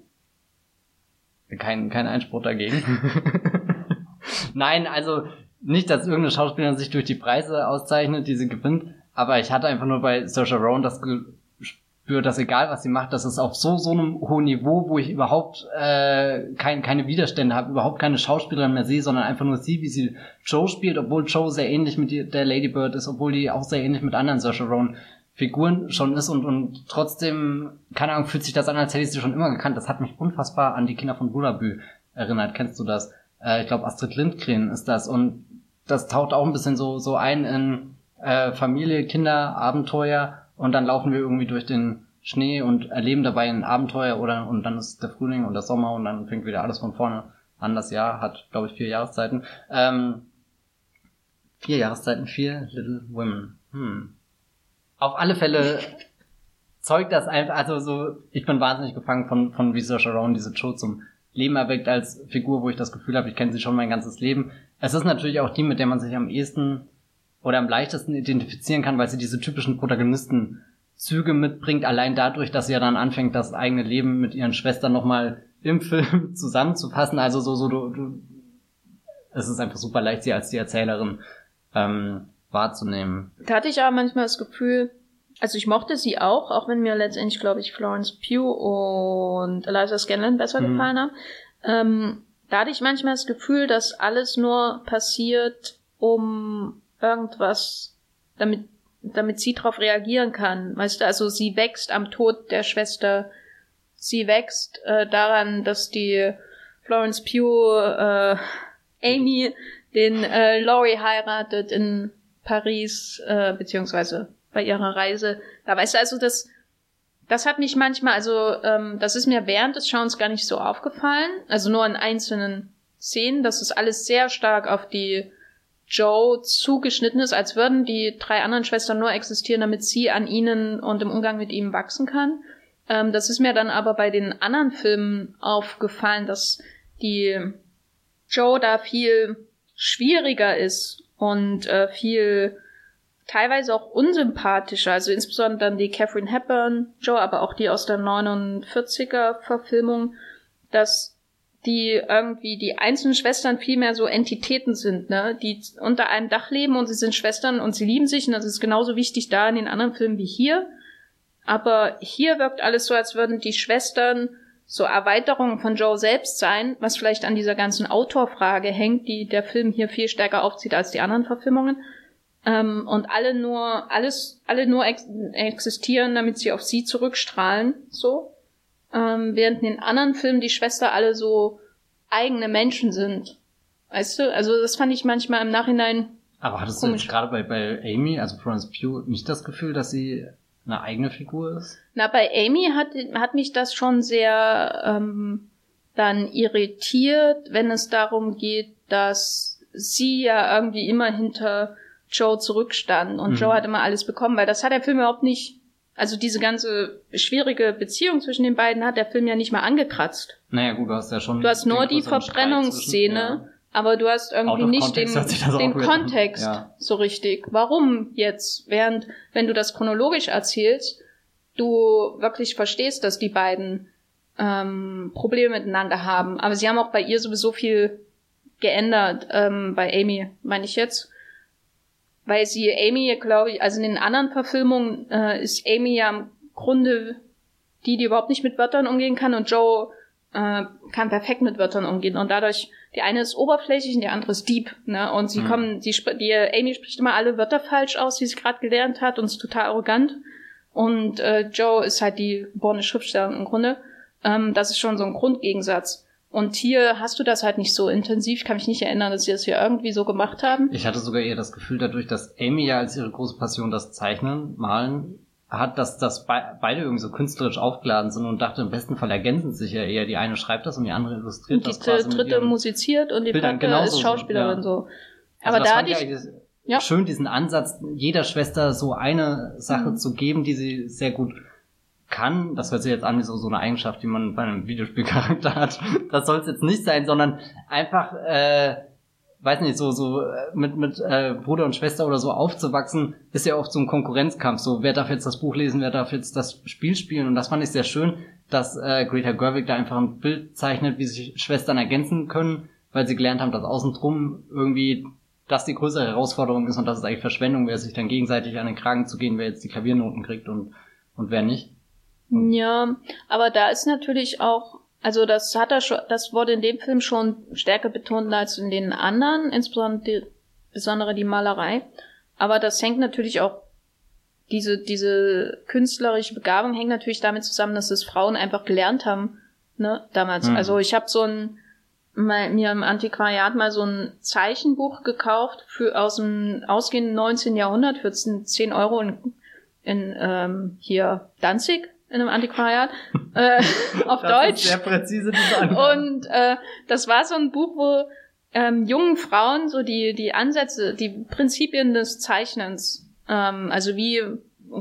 Kein, kein Einspruch dagegen. Nein, also nicht, dass irgendeine Schauspielerin sich durch die Preise auszeichnet, die sie gewinnt, aber ich hatte einfach nur bei Saoirse Ronan das Gespür, dass egal was sie macht, das ist auf so so einem hohen Niveau, wo ich überhaupt äh, kein, keine Widerstände habe, überhaupt keine Schauspielerin mehr sehe, sondern einfach nur sie, wie sie Joe spielt, obwohl Joe sehr ähnlich mit der Lady Bird ist, obwohl die auch sehr ähnlich mit anderen Saoirse Ronan Figuren schon ist und, und trotzdem, keine Ahnung, fühlt sich das an, als hätte ich sie schon immer gekannt. Das hat mich unfassbar an die Kinder von Bulabü erinnert. Kennst du das? Äh, ich glaube, Astrid Lindgren ist das. Und das taucht auch ein bisschen so, so ein in äh, Familie, Kinder, Abenteuer. Und dann laufen wir irgendwie durch den Schnee und erleben dabei ein Abenteuer oder und dann ist der Frühling und der Sommer und dann fängt wieder alles von vorne an. Das Jahr hat, glaube ich, vier Jahreszeiten. Ähm, vier Jahreszeiten, vier Little Women. Hm. Auf alle Fälle zeugt das einfach, also so, ich bin wahnsinnig gefangen von, von Saoirse Ronan diese Show zum Leben erweckt als Figur, wo ich das Gefühl habe, ich kenne sie schon mein ganzes Leben. Es ist natürlich auch die, mit der man sich am ehesten oder am leichtesten identifizieren kann, weil sie diese typischen Protagonisten-Züge mitbringt, allein dadurch, dass sie ja dann anfängt, das eigene Leben mit ihren Schwestern nochmal im Film zusammenzufassen. Also so, so, du, du, es ist einfach super leicht, sie als die Erzählerin ähm, wahrzunehmen. Da hatte ich aber manchmal das Gefühl, also ich mochte sie auch, auch wenn mir letztendlich, glaube ich, Florence Pugh und Eliza Scanlon besser mhm. gefallen haben. Ähm, da hatte ich manchmal das Gefühl, dass alles nur passiert, um irgendwas, damit, damit sie darauf reagieren kann. Weißt du, also sie wächst am Tod der Schwester. Sie wächst äh, daran, dass die Florence Pugh äh, Amy den äh, Laurie heiratet in Paris, äh, beziehungsweise bei ihrer Reise. Da weißt du also, das, das hat mich manchmal, also ähm, das ist mir während des Schauens gar nicht so aufgefallen. Also nur in einzelnen Szenen, dass es alles sehr stark auf die Joe zugeschnitten ist, als würden die drei anderen Schwestern nur existieren, damit sie an ihnen und im Umgang mit ihm wachsen kann. Ähm, das ist mir dann aber bei den anderen Filmen aufgefallen, dass die Joe da viel schwieriger ist und äh, viel teilweise auch unsympathischer, also insbesondere dann die Catherine Hepburn Joe, aber auch die aus der 49er Verfilmung, dass die irgendwie die einzelnen Schwestern viel mehr so Entitäten sind, ne, die unter einem Dach leben und sie sind Schwestern und sie lieben sich und das ist genauso wichtig da in den anderen Filmen wie hier. Aber hier wirkt alles so, als würden die Schwestern so Erweiterungen von Joe selbst sein, was vielleicht an dieser ganzen Autorfrage hängt, die der Film hier viel stärker aufzieht als die anderen Verfilmungen. Ähm, und alle nur, alles, alle nur ex existieren, damit sie auf sie zurückstrahlen, so. Ähm, während in den anderen Filmen die Schwester alle so eigene Menschen sind. Weißt du? Also das fand ich manchmal im Nachhinein. Aber hattest komisch. du jetzt gerade bei, bei Amy, also Florence Pugh, nicht das Gefühl, dass sie eine eigene Figur ist? Na, bei Amy hat, hat mich das schon sehr ähm, dann irritiert, wenn es darum geht, dass sie ja irgendwie immer hinter Joe zurückstand und mhm. Joe hat immer alles bekommen, weil das hat der Film überhaupt nicht, also diese ganze schwierige Beziehung zwischen den beiden hat der Film ja nicht mal angekratzt. Naja gut, du hast ja schon. Du hast nur die Verbrennungsszene. Ja aber du hast irgendwie nicht den, den Kontext ja. so richtig. Warum jetzt? Während, wenn du das chronologisch erzählst, du wirklich verstehst, dass die beiden ähm, Probleme miteinander haben. Aber sie haben auch bei ihr sowieso viel geändert, ähm, bei Amy, meine ich jetzt. Weil sie Amy, glaube ich, also in den anderen Verfilmungen äh, ist Amy ja im Grunde die, die überhaupt nicht mit Wörtern umgehen kann und Joe äh, kann perfekt mit Wörtern umgehen und dadurch die eine ist oberflächlich und die andere ist deep, ne? Und sie mhm. kommen, die, die Amy spricht immer alle Wörter falsch aus, wie sie gerade gelernt hat und ist total arrogant. Und äh, Joe ist halt die geborene Schriftstellerin im Grunde. Ähm, das ist schon so ein Grundgegensatz. Und hier hast du das halt nicht so intensiv. Ich kann mich nicht erinnern, dass sie das hier irgendwie so gemacht haben. Ich hatte sogar eher das Gefühl dadurch, dass Amy ja als ihre große Passion das Zeichnen, Malen hat, dass, dass beide irgendwie so künstlerisch aufgeladen sind und dachte, im besten Fall ergänzen sich ja eher. Die eine schreibt das und die andere illustriert und das. Die dritte musiziert und die vierte ist Schauspielerin so. Ja. Aber also da hatte ich, ja. schön diesen Ansatz, jeder Schwester so eine Sache mhm. zu geben, die sie sehr gut kann. Das hört sich jetzt an wie so, so eine Eigenschaft, die man bei einem Videospielcharakter hat. Das soll es jetzt nicht sein, sondern einfach äh, weiß nicht, so, so äh, mit, mit äh, Bruder und Schwester oder so aufzuwachsen, ist ja oft so ein Konkurrenzkampf. So, wer darf jetzt das Buch lesen, wer darf jetzt das Spiel spielen? Und das fand ich sehr schön, dass äh, Greta Gerwig da einfach ein Bild zeichnet, wie sich Schwestern ergänzen können, weil sie gelernt haben, dass außen drum irgendwie das die größere Herausforderung ist und dass es eigentlich Verschwendung wäre, sich dann gegenseitig an den Kragen zu gehen, wer jetzt die Klaviernoten kriegt und, und wer nicht. Und ja, aber da ist natürlich auch also das hat er schon, das wurde in dem Film schon stärker betont als in den anderen, insbesondere die, besondere die Malerei. Aber das hängt natürlich auch diese diese künstlerische Begabung hängt natürlich damit zusammen, dass es Frauen einfach gelernt haben, ne, damals. Mhm. Also ich habe so ein mal, mir im Antiquariat mal so ein Zeichenbuch gekauft für aus dem ausgehenden 19. Jahrhundert für 10 Euro in, in ähm, hier Danzig in einem Antiquariat äh, auf das Deutsch. Sehr präzise. Und äh, das war so ein Buch, wo ähm, jungen Frauen so die die Ansätze, die Prinzipien des Zeichnens, ähm, also wie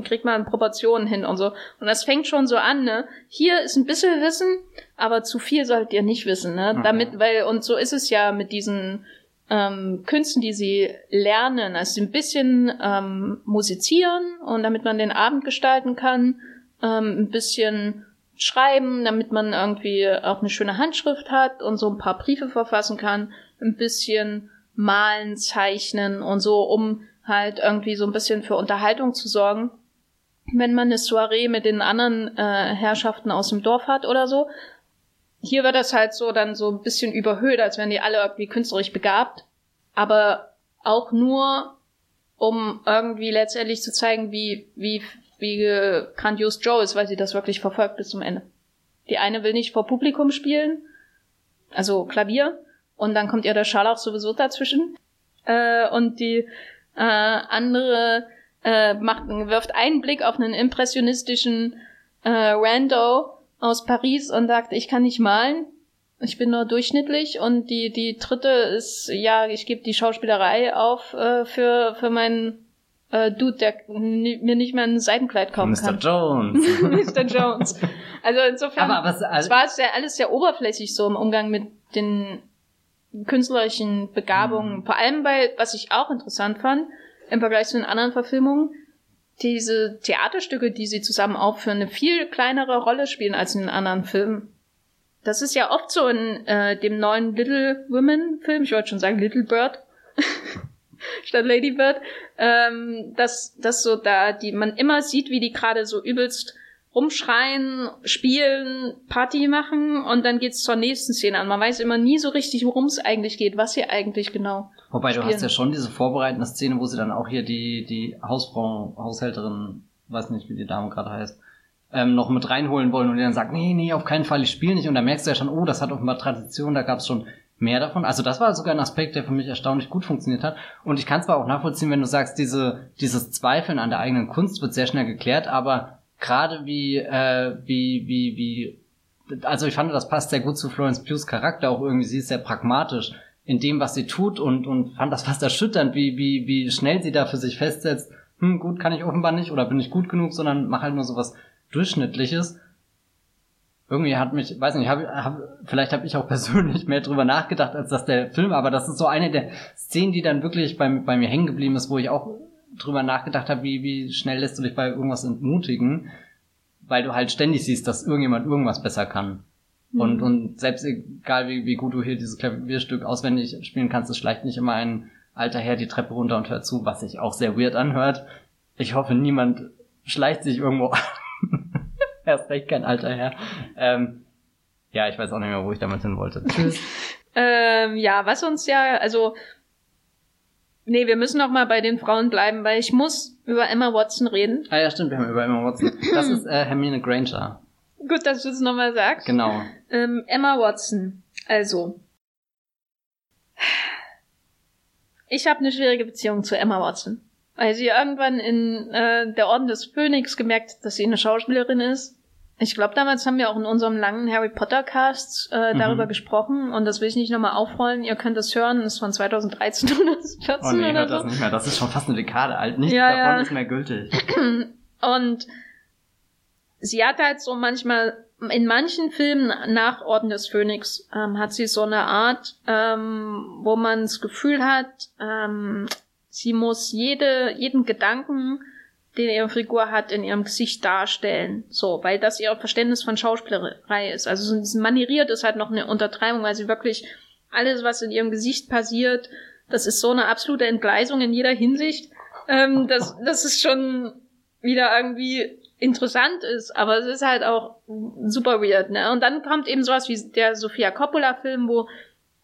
kriegt man Proportionen hin und so. Und das fängt schon so an, ne? Hier ist ein bisschen Wissen, aber zu viel solltet ihr nicht wissen, ne? Mhm. Damit, weil, und so ist es ja mit diesen ähm, Künsten, die sie lernen. Also ein bisschen ähm, musizieren und damit man den Abend gestalten kann, ähm, ein bisschen schreiben, damit man irgendwie auch eine schöne Handschrift hat und so ein paar Briefe verfassen kann, ein bisschen malen, zeichnen und so, um halt irgendwie so ein bisschen für Unterhaltung zu sorgen. Wenn man eine Soiree mit den anderen äh, Herrschaften aus dem Dorf hat oder so. Hier wird das halt so dann so ein bisschen überhöht, als wären die alle irgendwie künstlerisch begabt. Aber auch nur, um irgendwie letztendlich zu zeigen, wie, wie wie grandios Joe ist, weil sie das wirklich verfolgt bis zum Ende. Die eine will nicht vor Publikum spielen, also Klavier, und dann kommt ihr der Scharlach sowieso dazwischen. Äh, und die äh, andere äh, macht, wirft einen Blick auf einen impressionistischen äh, Rando aus Paris und sagt, ich kann nicht malen, ich bin nur durchschnittlich. Und die, die dritte ist, ja, ich gebe die Schauspielerei auf äh, für, für meinen äh, Dude, der mir nicht mehr ein Seitenkleid kaufen Mr. kann. Mr. Jones. Mr. Jones. Also insofern, aber was, also, es war sehr, alles sehr oberflächlich so im Umgang mit den künstlerischen Begabungen. Mhm. Vor allem, weil, was ich auch interessant fand, im Vergleich zu den anderen Verfilmungen diese Theaterstücke, die sie zusammen aufführen, eine viel kleinere Rolle spielen als in den anderen Filmen. Das ist ja oft so in äh, dem neuen Little Women Film, ich wollte schon sagen Little Bird statt Lady Bird, ähm, dass, dass so da die man immer sieht, wie die gerade so übelst rumschreien, spielen, Party machen und dann geht's zur nächsten Szene an. Man weiß immer nie so richtig, worum es eigentlich geht, was hier eigentlich genau. Wobei spielen. du hast ja schon diese vorbereitende Szene, wo sie dann auch hier die, die Hausfrau, Haushälterin, weiß nicht, wie die Dame gerade heißt, ähm, noch mit reinholen wollen und die dann sagt, nee, nee, auf keinen Fall, ich spiele nicht. Und da merkst du ja schon, oh, das hat offenbar Tradition, da gab es schon mehr davon. Also das war sogar ein Aspekt, der für mich erstaunlich gut funktioniert hat. Und ich kann zwar auch nachvollziehen, wenn du sagst, diese, dieses Zweifeln an der eigenen Kunst wird sehr schnell geklärt, aber gerade wie, äh, wie, wie, wie, also ich fand, das passt sehr gut zu Florence Pughs Charakter auch irgendwie. Sie ist sehr pragmatisch in dem, was sie tut und, und fand das fast erschütternd, wie, wie, wie schnell sie da für sich festsetzt, hm, gut kann ich offenbar nicht oder bin ich gut genug, sondern mach halt nur so was Durchschnittliches. Irgendwie hat mich, weiß nicht, hab, hab, vielleicht habe ich auch persönlich mehr drüber nachgedacht, als das der Film, aber das ist so eine der Szenen, die dann wirklich bei, bei mir hängen geblieben ist, wo ich auch drüber nachgedacht habe, wie, wie schnell lässt du dich bei irgendwas entmutigen, weil du halt ständig siehst, dass irgendjemand irgendwas besser kann. Mhm. Und, und selbst egal, wie, wie gut du hier dieses Klavierstück auswendig spielen kannst, es schleicht nicht immer ein alter Herr die Treppe runter und hört zu, was sich auch sehr weird anhört. Ich hoffe, niemand schleicht sich irgendwo an. Erst recht kein alter Herr. Ähm, ja, ich weiß auch nicht mehr, wo ich damit hin wollte. Tschüss. ähm, ja, was uns ja, also Nee, wir müssen noch mal bei den Frauen bleiben, weil ich muss über Emma Watson reden. Ah ja, stimmt, wir haben über Emma Watson. Das ist äh, Hermine Granger. Gut, dass du es nochmal sagst. Genau. Ähm, Emma Watson. Also. Ich habe eine schwierige Beziehung zu Emma Watson. Weil sie irgendwann in äh, der Orden des Phönix gemerkt, dass sie eine Schauspielerin ist ich glaube, damals haben wir auch in unserem langen Harry Potter Cast äh, mhm. darüber gesprochen und das will ich nicht nochmal aufrollen. Ihr könnt das hören, das ist von 2013 oder 2014 oh nee, oder hört so. das nicht mehr. Das ist schon fast eine Dekade alt. Nichts Ja, davon ja. ist mehr gültig. Und sie hat halt so manchmal, in manchen Filmen nach Orden des Phönix, ähm, hat sie so eine Art, ähm, wo man das Gefühl hat, ähm, sie muss jede, jeden Gedanken den ihre Figur hat, in ihrem Gesicht darstellen. So, weil das ihr Verständnis von Schauspielerei ist. Also manieriert ist halt noch eine Untertreibung, weil sie wirklich alles, was in ihrem Gesicht passiert, das ist so eine absolute Entgleisung in jeder Hinsicht, ähm, dass das ist schon wieder irgendwie interessant ist, aber es ist halt auch super weird, ne? Und dann kommt eben sowas wie der Sofia Coppola-Film, wo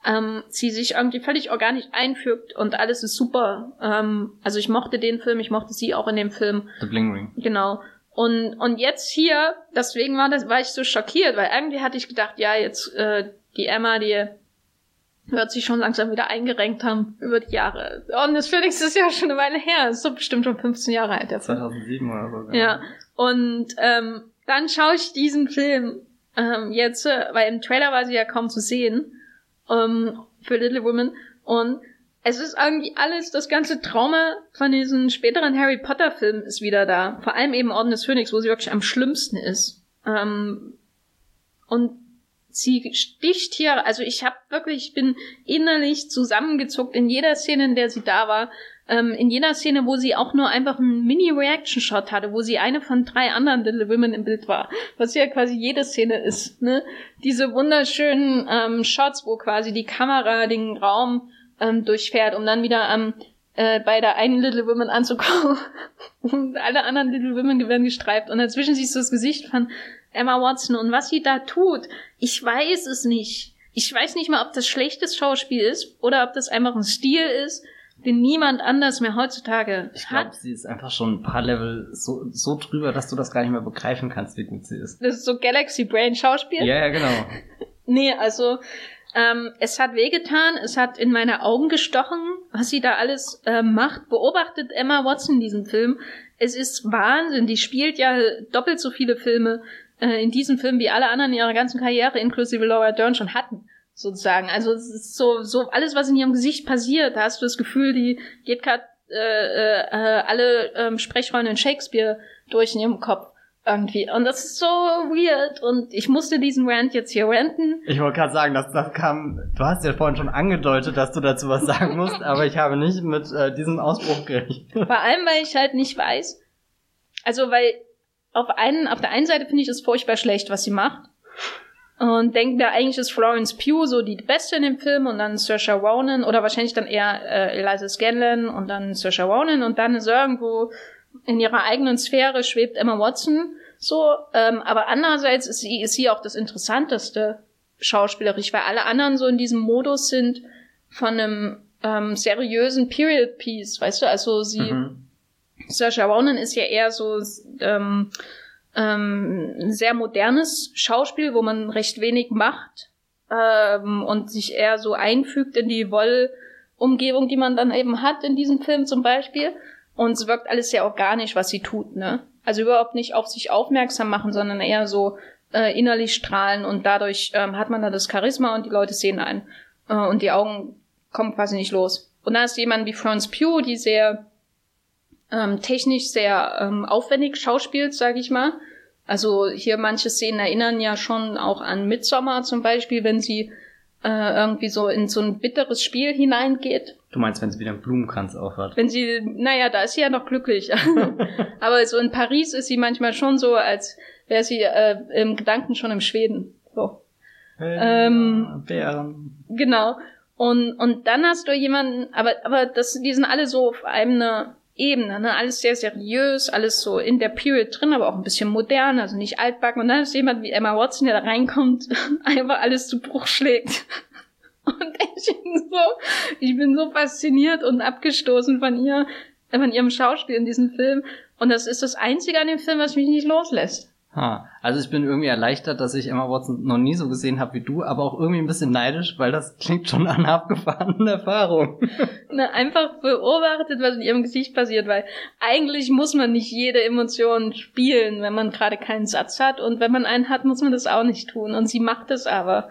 ähm, sie sich irgendwie völlig organisch einfügt und alles ist super. Ähm, also ich mochte den Film, ich mochte sie auch in dem Film. The Bling Ring. Genau. Und, und jetzt hier, deswegen war das, war ich so schockiert, weil irgendwie hatte ich gedacht, ja, jetzt äh, die Emma, die wird sich schon langsam wieder eingerenkt haben über die Jahre. Und das Phoenix ist ja schon eine Weile her, ist so bestimmt schon 15 Jahre alt. Der Film. 2007 oder so. Ja. Und ähm, dann schaue ich diesen Film ähm, jetzt, äh, weil im Trailer war sie ja kaum zu sehen ähm, für Little Women. Und es ist irgendwie alles, das ganze Trauma von diesen späteren Harry Potter Filmen ist wieder da. Vor allem eben Orden des Phönix, wo sie wirklich am schlimmsten ist. Ähm, und sie sticht hier, also ich habe wirklich, ich bin innerlich zusammengezuckt in jeder Szene, in der sie da war. Ähm, in jeder Szene, wo sie auch nur einfach einen Mini-Reaction-Shot hatte, wo sie eine von drei anderen Little Women im Bild war, was ja quasi jede Szene ist, ne? Diese wunderschönen ähm, Shots, wo quasi die Kamera den Raum ähm, durchfährt, um dann wieder ähm, äh, bei der einen Little Woman anzukommen. und alle anderen Little Women werden gestreift und dazwischen siehst du das Gesicht von Emma Watson und was sie da tut, ich weiß es nicht. Ich weiß nicht mal, ob das schlechtes Schauspiel ist oder ob das einfach ein Stil ist, den niemand anders mehr heutzutage Ich glaube, hat. sie ist einfach schon ein paar Level so, so drüber, dass du das gar nicht mehr begreifen kannst, wie gut sie ist. Das ist so Galaxy Brain Schauspiel. Ja, ja, genau. Nee, also ähm, es hat wehgetan, es hat in meine Augen gestochen, was sie da alles äh, macht. Beobachtet Emma Watson in diesem Film. Es ist Wahnsinn. Die spielt ja doppelt so viele Filme äh, in diesem Film wie alle anderen in ihrer ganzen Karriere, inklusive Laura Dern, schon hatten. Sozusagen. Also es ist so, so alles, was in ihrem Gesicht passiert, da hast du das Gefühl, die geht gerade äh, äh, alle ähm, Sprechrollen in Shakespeare durch in ihrem Kopf. Irgendwie. Und das ist so weird. Und ich musste diesen Rant jetzt hier ranten. Ich wollte gerade sagen, dass das kam. Du hast ja vorhin schon angedeutet, dass du dazu was sagen musst, aber ich habe nicht mit äh, diesem Ausbruch gerechnet. Vor allem, weil ich halt nicht weiß. Also, weil auf, einen, auf der einen Seite finde ich es furchtbar schlecht, was sie macht. Und denke mir, eigentlich ist Florence Pugh so die Beste in dem Film und dann Saoirse Ronan oder wahrscheinlich dann eher äh, Eliza Scanlon und dann Saoirse Ronan und dann ist irgendwo in ihrer eigenen Sphäre schwebt Emma Watson so, ähm, aber andererseits ist sie, ist sie auch das interessanteste schauspielerisch, weil alle anderen so in diesem Modus sind von einem ähm, seriösen Period Piece, weißt du, also sie, mhm. Saoirse Ronan ist ja eher so ähm, ähm, sehr modernes Schauspiel, wo man recht wenig macht ähm, und sich eher so einfügt in die Wollumgebung, die man dann eben hat in diesem Film zum Beispiel. Und es wirkt alles sehr organisch, was sie tut, ne? Also überhaupt nicht auf sich aufmerksam machen, sondern eher so äh, innerlich strahlen und dadurch ähm, hat man da das Charisma und die Leute sehen einen. Äh, und die Augen kommen quasi nicht los. Und da ist jemand wie Florence Pugh, die sehr ähm, technisch sehr ähm, aufwendig schauspielt, sage ich mal. Also hier manche Szenen erinnern ja schon auch an Midsommar zum Beispiel, wenn sie äh, irgendwie so in so ein bitteres Spiel hineingeht. Du meinst, wenn sie wieder einen Blumenkranz aufhat? Wenn sie, naja, da ist sie ja noch glücklich. Aber so in Paris ist sie manchmal schon so, als wäre sie äh, im Gedanken schon im Schweden. So. Hey, ähm, Bären. Genau. Und, und dann hast du jemanden, aber, aber das, die sind alle so auf einer Ebene, ne? Alles sehr seriös, alles so in der Period drin, aber auch ein bisschen modern, also nicht altbacken. Und dann ist jemand wie Emma Watson, der da reinkommt, einfach alles zu Bruch schlägt. Und ich bin so, ich bin so fasziniert und abgestoßen von ihr, von ihrem Schauspiel in diesem Film. Und das ist das Einzige an dem Film, was mich nicht loslässt. Ha. Also ich bin irgendwie erleichtert, dass ich Emma Watson noch nie so gesehen habe wie du, aber auch irgendwie ein bisschen neidisch, weil das klingt schon an abgefahrenen Erfahrungen. Na, einfach beobachtet, was in ihrem Gesicht passiert, weil eigentlich muss man nicht jede Emotion spielen, wenn man gerade keinen Satz hat und wenn man einen hat, muss man das auch nicht tun und sie macht es aber.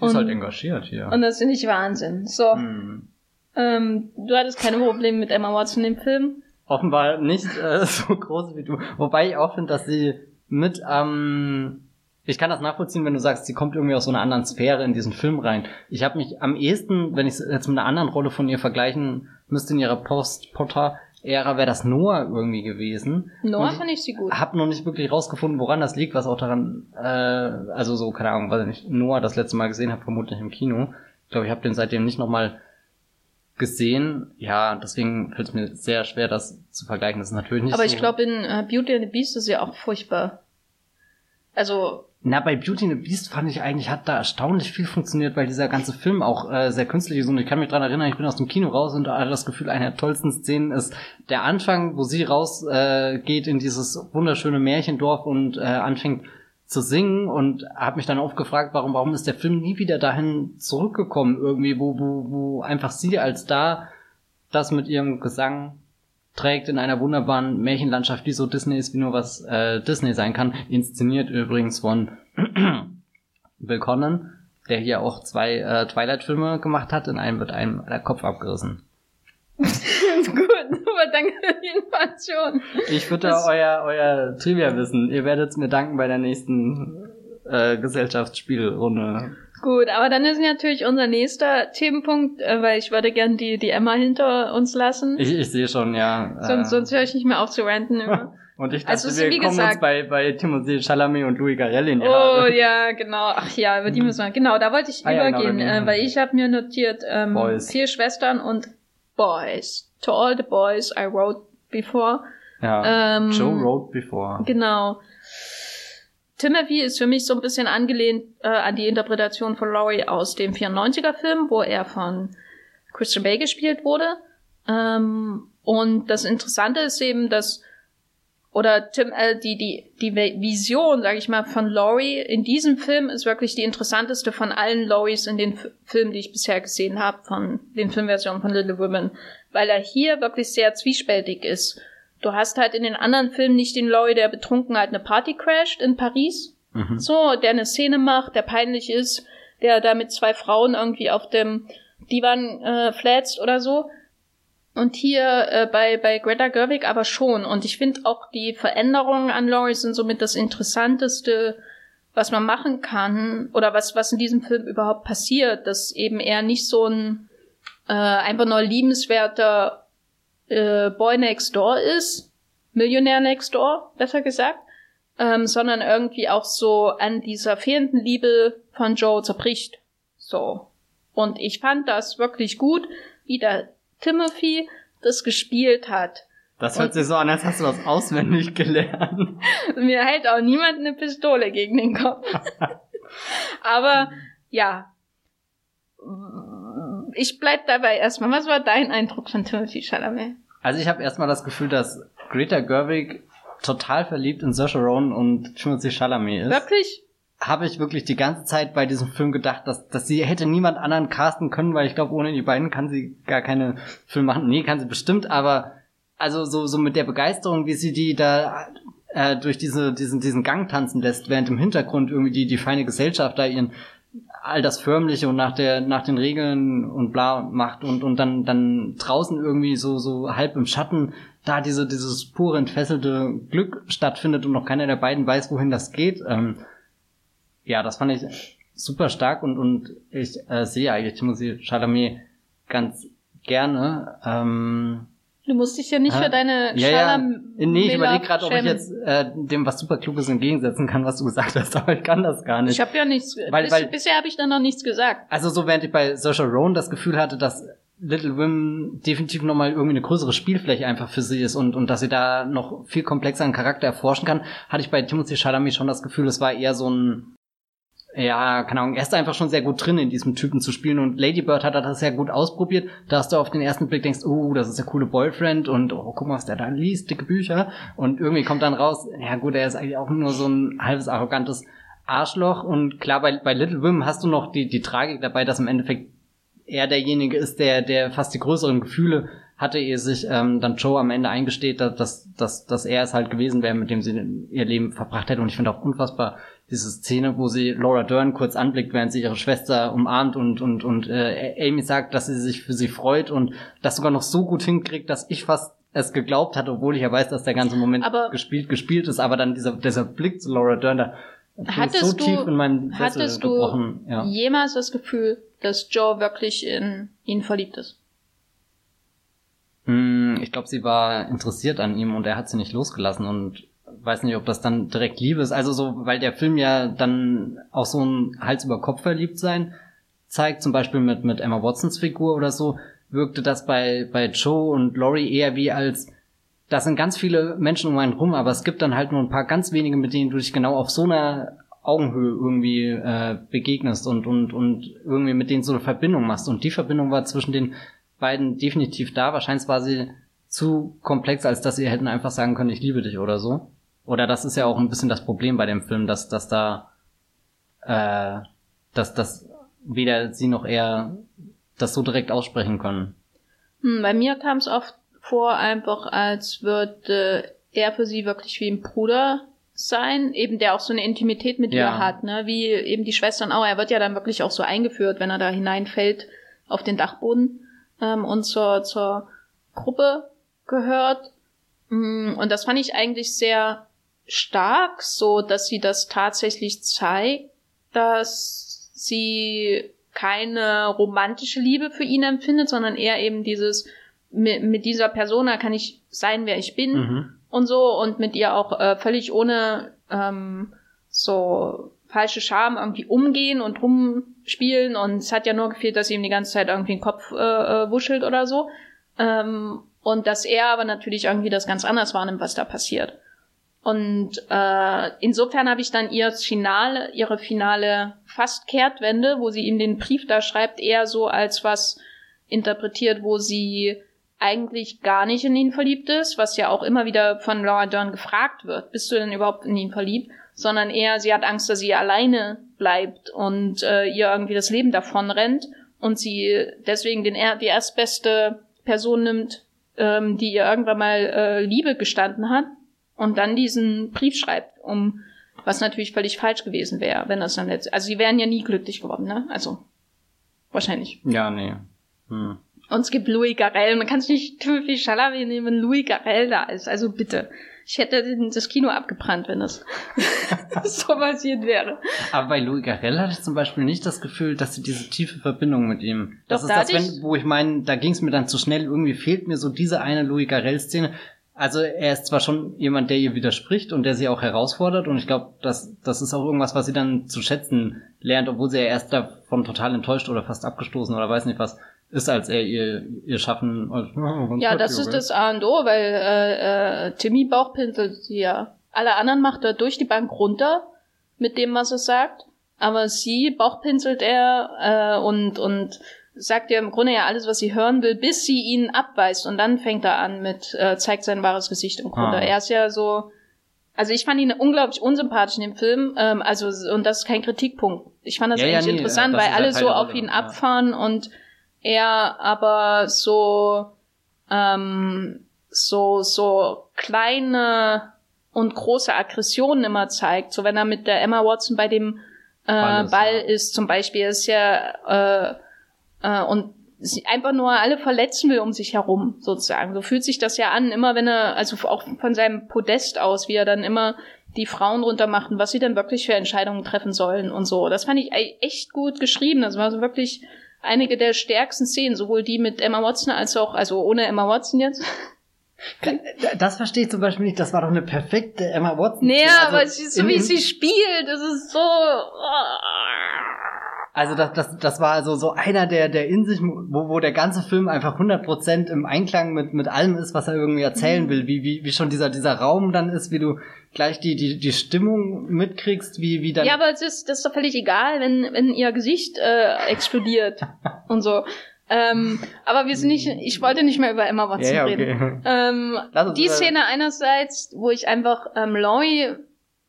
Sie ist halt engagiert hier. Und das finde ich Wahnsinn. So. Hm. Ähm, du hattest keine Probleme mit Emma Watson im Film? Offenbar nicht äh, so groß wie du. Wobei ich auch finde, dass sie mit, ähm, ich kann das nachvollziehen, wenn du sagst, sie kommt irgendwie aus so einer anderen Sphäre in diesen Film rein. Ich habe mich am ehesten, wenn ich es jetzt mit einer anderen Rolle von ihr vergleichen müsste in ihrer Post-Potter-Ära, wäre das Noah irgendwie gewesen. Noah fand ich sie gut. Hab noch nicht wirklich rausgefunden, woran das liegt, was auch daran, äh, also so, keine Ahnung, weil ich Noah das letzte Mal gesehen habe, vermutlich im Kino. Ich glaube, ich habe den seitdem nicht nochmal gesehen. Ja, deswegen fällt es mir sehr schwer, das zu vergleichen. Das ist natürlich nicht Aber so ich glaube, in uh, Beauty and the Beast ist ja auch furchtbar. Also. Na, bei Beauty and the Beast fand ich eigentlich, hat da erstaunlich viel funktioniert, weil dieser ganze Film auch äh, sehr künstlich ist. Und ich kann mich dran erinnern, ich bin aus dem Kino raus und hatte das Gefühl, eine der tollsten Szenen ist der Anfang, wo sie rausgeht äh, in dieses wunderschöne Märchendorf und äh, anfängt zu singen und habe mich dann oft gefragt, warum, warum ist der Film nie wieder dahin zurückgekommen, irgendwie, wo, wo, wo einfach sie als da das mit ihrem Gesang trägt in einer wunderbaren Märchenlandschaft, die so Disney ist, wie nur was äh, Disney sein kann. Inszeniert übrigens von Bill Connon, der hier auch zwei äh, Twilight-Filme gemacht hat. In einem wird einem der Kopf abgerissen. Gut, super, danke für die Information. Ich würde euer, euer Trivia wissen. Ihr werdet es mir danken bei der nächsten äh, Gesellschaftsspielrunde. Gut, aber dann ist natürlich unser nächster Themenpunkt, äh, weil ich würde gern die, die Emma hinter uns lassen. Ich, ich sehe schon, ja. Sonst, äh, sonst höre ich nicht mehr auf zu ranten immer. Und ich dachte, also, wir kommen gesagt, uns bei, bei Timothée Chalamet und Louis Garrel in die Haare. Oh ja, genau. Ach ja, über die mhm. müssen wir. Genau, da wollte ich ah, übergehen, ja, genau, äh, weil ich habe mir notiert ähm, vier Schwestern und Boys. To all the boys I wrote before. Ja, ähm, Joe wrote before. Genau. Timothy ist für mich so ein bisschen angelehnt äh, an die Interpretation von Laurie aus dem 94er-Film, wo er von Christian Bale gespielt wurde. Ähm, und das Interessante ist eben, dass oder Tim, äh, die, die, die Vision, sage ich mal, von Laurie in diesem Film ist wirklich die interessanteste von allen Lauries in den F Filmen, die ich bisher gesehen habe, von den Filmversionen von Little Women, weil er hier wirklich sehr zwiespältig ist. Du hast halt in den anderen Filmen nicht den Laurie, der betrunken halt eine Party crasht in Paris, mhm. so, der eine Szene macht, der peinlich ist, der da mit zwei Frauen irgendwie auf dem Divan äh, flätzt oder so, Und hier äh, bei, bei Greta Gerwig aber schon. Und ich finde auch die Veränderungen an Laurie sind somit das Interessanteste, was man machen kann oder was, was in diesem Film überhaupt passiert, dass eben er nicht so ein äh, einfach nur liebenswerter äh, Boy Next Door ist, Millionär Next Door, besser gesagt, ähm, sondern irgendwie auch so an dieser fehlenden Liebe von Joe zerbricht. So. Und ich fand das wirklich gut, wie der Timothy das gespielt hat. Das hört sich so an, als hast du was auswendig gelernt. Mir hält auch niemand eine Pistole gegen den Kopf. Aber ja. Ich bleib dabei erstmal. Was war dein Eindruck von Timothy Chalamet? Also ich habe erstmal das Gefühl, dass Greta Gerwig total verliebt in Saoirse Ronan und Timothy Chalamet ist. Wirklich? Habe ich wirklich die ganze Zeit bei diesem Film gedacht, dass, dass sie hätte niemand anderen casten können, weil ich glaube, ohne die beiden kann sie gar keine Filme machen. Nee, kann sie bestimmt, aber also so, so mit der Begeisterung, wie sie die da äh, durch diese, diesen, diesen Gang tanzen lässt, während im Hintergrund irgendwie die, die feine Gesellschaft da ihren all das Förmliche und nach der, nach den Regeln und bla macht und, und dann, dann draußen irgendwie so, so halb im Schatten da diese, dieses pure entfesselte Glück stattfindet und noch keiner der beiden weiß, wohin das geht. Ähm, ja, das fand ich super stark und, und ich äh, sehe eigentlich Timothy Chalamet ganz gerne. Ähm, Du musst dich ja nicht für deine ja, ja. Nee, ich überlege gerade, ob ich jetzt äh, dem was super Kluges entgegensetzen kann, was du gesagt hast, aber ich kann das gar nicht. Ich habe ja nichts. Weil, bis, weil, bisher habe ich da noch nichts gesagt. Also so während ich bei Saoirse Ronan das Gefühl hatte, dass Little Women definitiv nochmal irgendwie eine größere Spielfläche einfach für sie ist und, und dass sie da noch viel komplexeren Charakter erforschen kann, hatte ich bei Timothy Chalamet schon das Gefühl, es war eher so ein ja, keine Ahnung, er ist einfach schon sehr gut drin in diesem Typen zu spielen und Lady Bird hat das sehr gut ausprobiert, dass du auf den ersten Blick denkst, oh, das ist der coole Boyfriend und oh, guck mal, was der da liest, dicke Bücher und irgendwie kommt dann raus, ja gut, er ist eigentlich auch nur so ein halbes arrogantes Arschloch und klar, bei, bei Little Women hast du noch die, die Tragik dabei, dass im Endeffekt er derjenige ist, der, der fast die größeren Gefühle hatte, ehe sich ähm, dann Joe am Ende eingesteht, dass, dass, dass er es halt gewesen wäre, mit dem sie ihr Leben verbracht hätte und ich finde auch unfassbar diese Szene, wo sie Laura Dern kurz anblickt, während sie ihre Schwester umarmt und und und äh, Amy sagt, dass sie sich für sie freut und das sogar noch so gut hinkriegt, dass ich fast es geglaubt hatte, obwohl ich ja weiß, dass der ganze Moment aber gespielt gespielt ist, aber dann dieser dieser Blick zu Laura Dern da hattest so tief in meinen Sessel hattest gebrochen. du ja. jemals das Gefühl, dass Joe wirklich in ihn verliebt ist? Hm, ich glaube, sie war interessiert an ihm und er hat sie nicht losgelassen und weiß nicht, ob das dann direkt Liebe ist. Also so, weil der Film ja dann auch so ein Hals über Kopf verliebt sein zeigt, zum Beispiel mit, mit Emma Watsons Figur oder so, wirkte das bei, bei Joe und Laurie eher wie als, da sind ganz viele Menschen um einen rum, aber es gibt dann halt nur ein paar ganz wenige, mit denen du dich genau auf so einer Augenhöhe irgendwie äh, begegnest und, und, und irgendwie mit denen so eine Verbindung machst. Und die Verbindung war zwischen den beiden definitiv da. Wahrscheinlich war sie zu komplex, als dass sie hätten einfach sagen können, ich liebe dich oder so. Oder das ist ja auch ein bisschen das Problem bei dem Film, dass, dass da, äh, dass, dass weder sie noch er das so direkt aussprechen können. Hm, bei mir kam es oft vor, einfach als würde er für sie wirklich wie ein Bruder sein, eben der auch so eine Intimität mit ja. ihr hat, ne? Wie eben die Schwestern auch. Er wird ja dann wirklich auch so eingeführt, wenn er da hineinfällt auf den Dachboden ähm, und zur, zur Gruppe gehört. Hm, und das fand ich eigentlich sehr stark, so dass sie das tatsächlich zeigt, dass sie keine romantische Liebe für ihn empfindet, sondern eher eben dieses mit, mit dieser Persona kann ich sein, wer ich bin mhm. und so und mit ihr auch äh, völlig ohne ähm, so falsche Scham irgendwie umgehen und rumspielen und es hat ja nur gefehlt, dass sie ihm die ganze Zeit irgendwie den Kopf äh, äh, wuschelt oder so ähm, und dass er aber natürlich irgendwie das ganz anders wahrnimmt, was da passiert. Und äh, insofern habe ich dann ihr Finale, ihre finale fast Kehrtwende, wo sie ihm den Brief da schreibt, eher so als was interpretiert, wo sie eigentlich gar nicht in ihn verliebt ist, was ja auch immer wieder von Laura Dern gefragt wird, bist du denn überhaupt in ihn verliebt? Sondern eher, sie hat Angst, dass sie alleine bleibt und äh, ihr irgendwie das Leben davon rennt und sie deswegen den, die erstbeste Person nimmt, ähm, die ihr irgendwann mal äh, Liebe gestanden hat und dann diesen Brief schreibt, um was natürlich völlig falsch gewesen wäre, wenn das dann jetzt. Also sie wären ja nie glücklich geworden, ne? Also wahrscheinlich. Ja, nee. Hm. Und es gibt Louis Garrel. Man kann es nicht Timothy Chalamet nehmen, wenn Louis Garrel da ist. Also bitte. Ich hätte das Kino abgebrannt, wenn das so passiert wäre. Aber bei Louis Garrel hatte ich zum Beispiel nicht das Gefühl, dass sie diese tiefe Verbindung mit ihm. Das Doch, ist da das, wenn, wo ich meine, da ging es mir dann zu schnell. Irgendwie fehlt mir so diese eine Louis Garrel-Szene. Also er ist zwar schon jemand, der ihr widerspricht und der sie auch herausfordert und ich glaube, das, das ist auch irgendwas, was sie dann zu schätzen lernt, obwohl sie ja erst davon total enttäuscht oder fast abgestoßen oder weiß nicht was ist, als er ihr, ihr Schaffen... Ja, das ist das A und O, weil äh, äh, Timmy bauchpinselt sie ja. Alle anderen macht er durch die Bank runter mit dem, was er sagt. Aber sie bauchpinselt er äh, und, und sagt ihr im Grunde ja alles, was sie hören will, bis sie ihn abweist. Und dann fängt er an mit, äh, zeigt sein wahres Gesicht im Grunde. Ah. Er ist ja so. Also ich fand ihn unglaublich unsympathisch in dem Film. Ähm, also, und das ist kein Kritikpunkt. Ich fand das Ja, ja, eigentlich nee, interessant, weil ist ja alle so auf ihn ja. abfahren und er aber so ähm, so so kleine und große Aggressionen immer zeigt. So wenn er mit der Emma Watson bei dem äh, Ball Ball, ist, ist, ja. zum Beispiel, ist ja äh, äh, und sie einfach nur alle verletzen will um sich herum, sozusagen. So fühlt sich das ja an, immer wenn er, also auch von seinem Podest aus, wie er dann immer die Frauen runtermacht und was sie dann wirklich für Entscheidungen treffen sollen und so. Das fand ich e- echt gut geschrieben. Das war so wirklich einige der stärksten Szenen, sowohl die mit Emma Watson als auch, also ohne Emma Watson jetzt. Das verstehe ich zum Beispiel nicht. Das war doch eine perfekte Emma Watson. Nee, Also aber sie, so wie sie spielt, das ist so. Also das, das, das war also so einer der, der in sich, wo, wo der ganze Film einfach 100% im Einklang mit, mit allem ist, was er irgendwie Mhm. erzählen will. Wie, wie, wie schon dieser, dieser Raum dann ist, wie du gleich die, die, die Stimmung mitkriegst, wie, wie dann... Ja, aber es ist, das ist doch völlig egal, wenn, wenn ihr Gesicht äh, explodiert und so. Ähm, aber wir sind nicht, ich wollte nicht mehr über Emma Watson ja, ja, reden. okay. Ähm, die Szene einerseits, wo ich einfach ähm, Laurie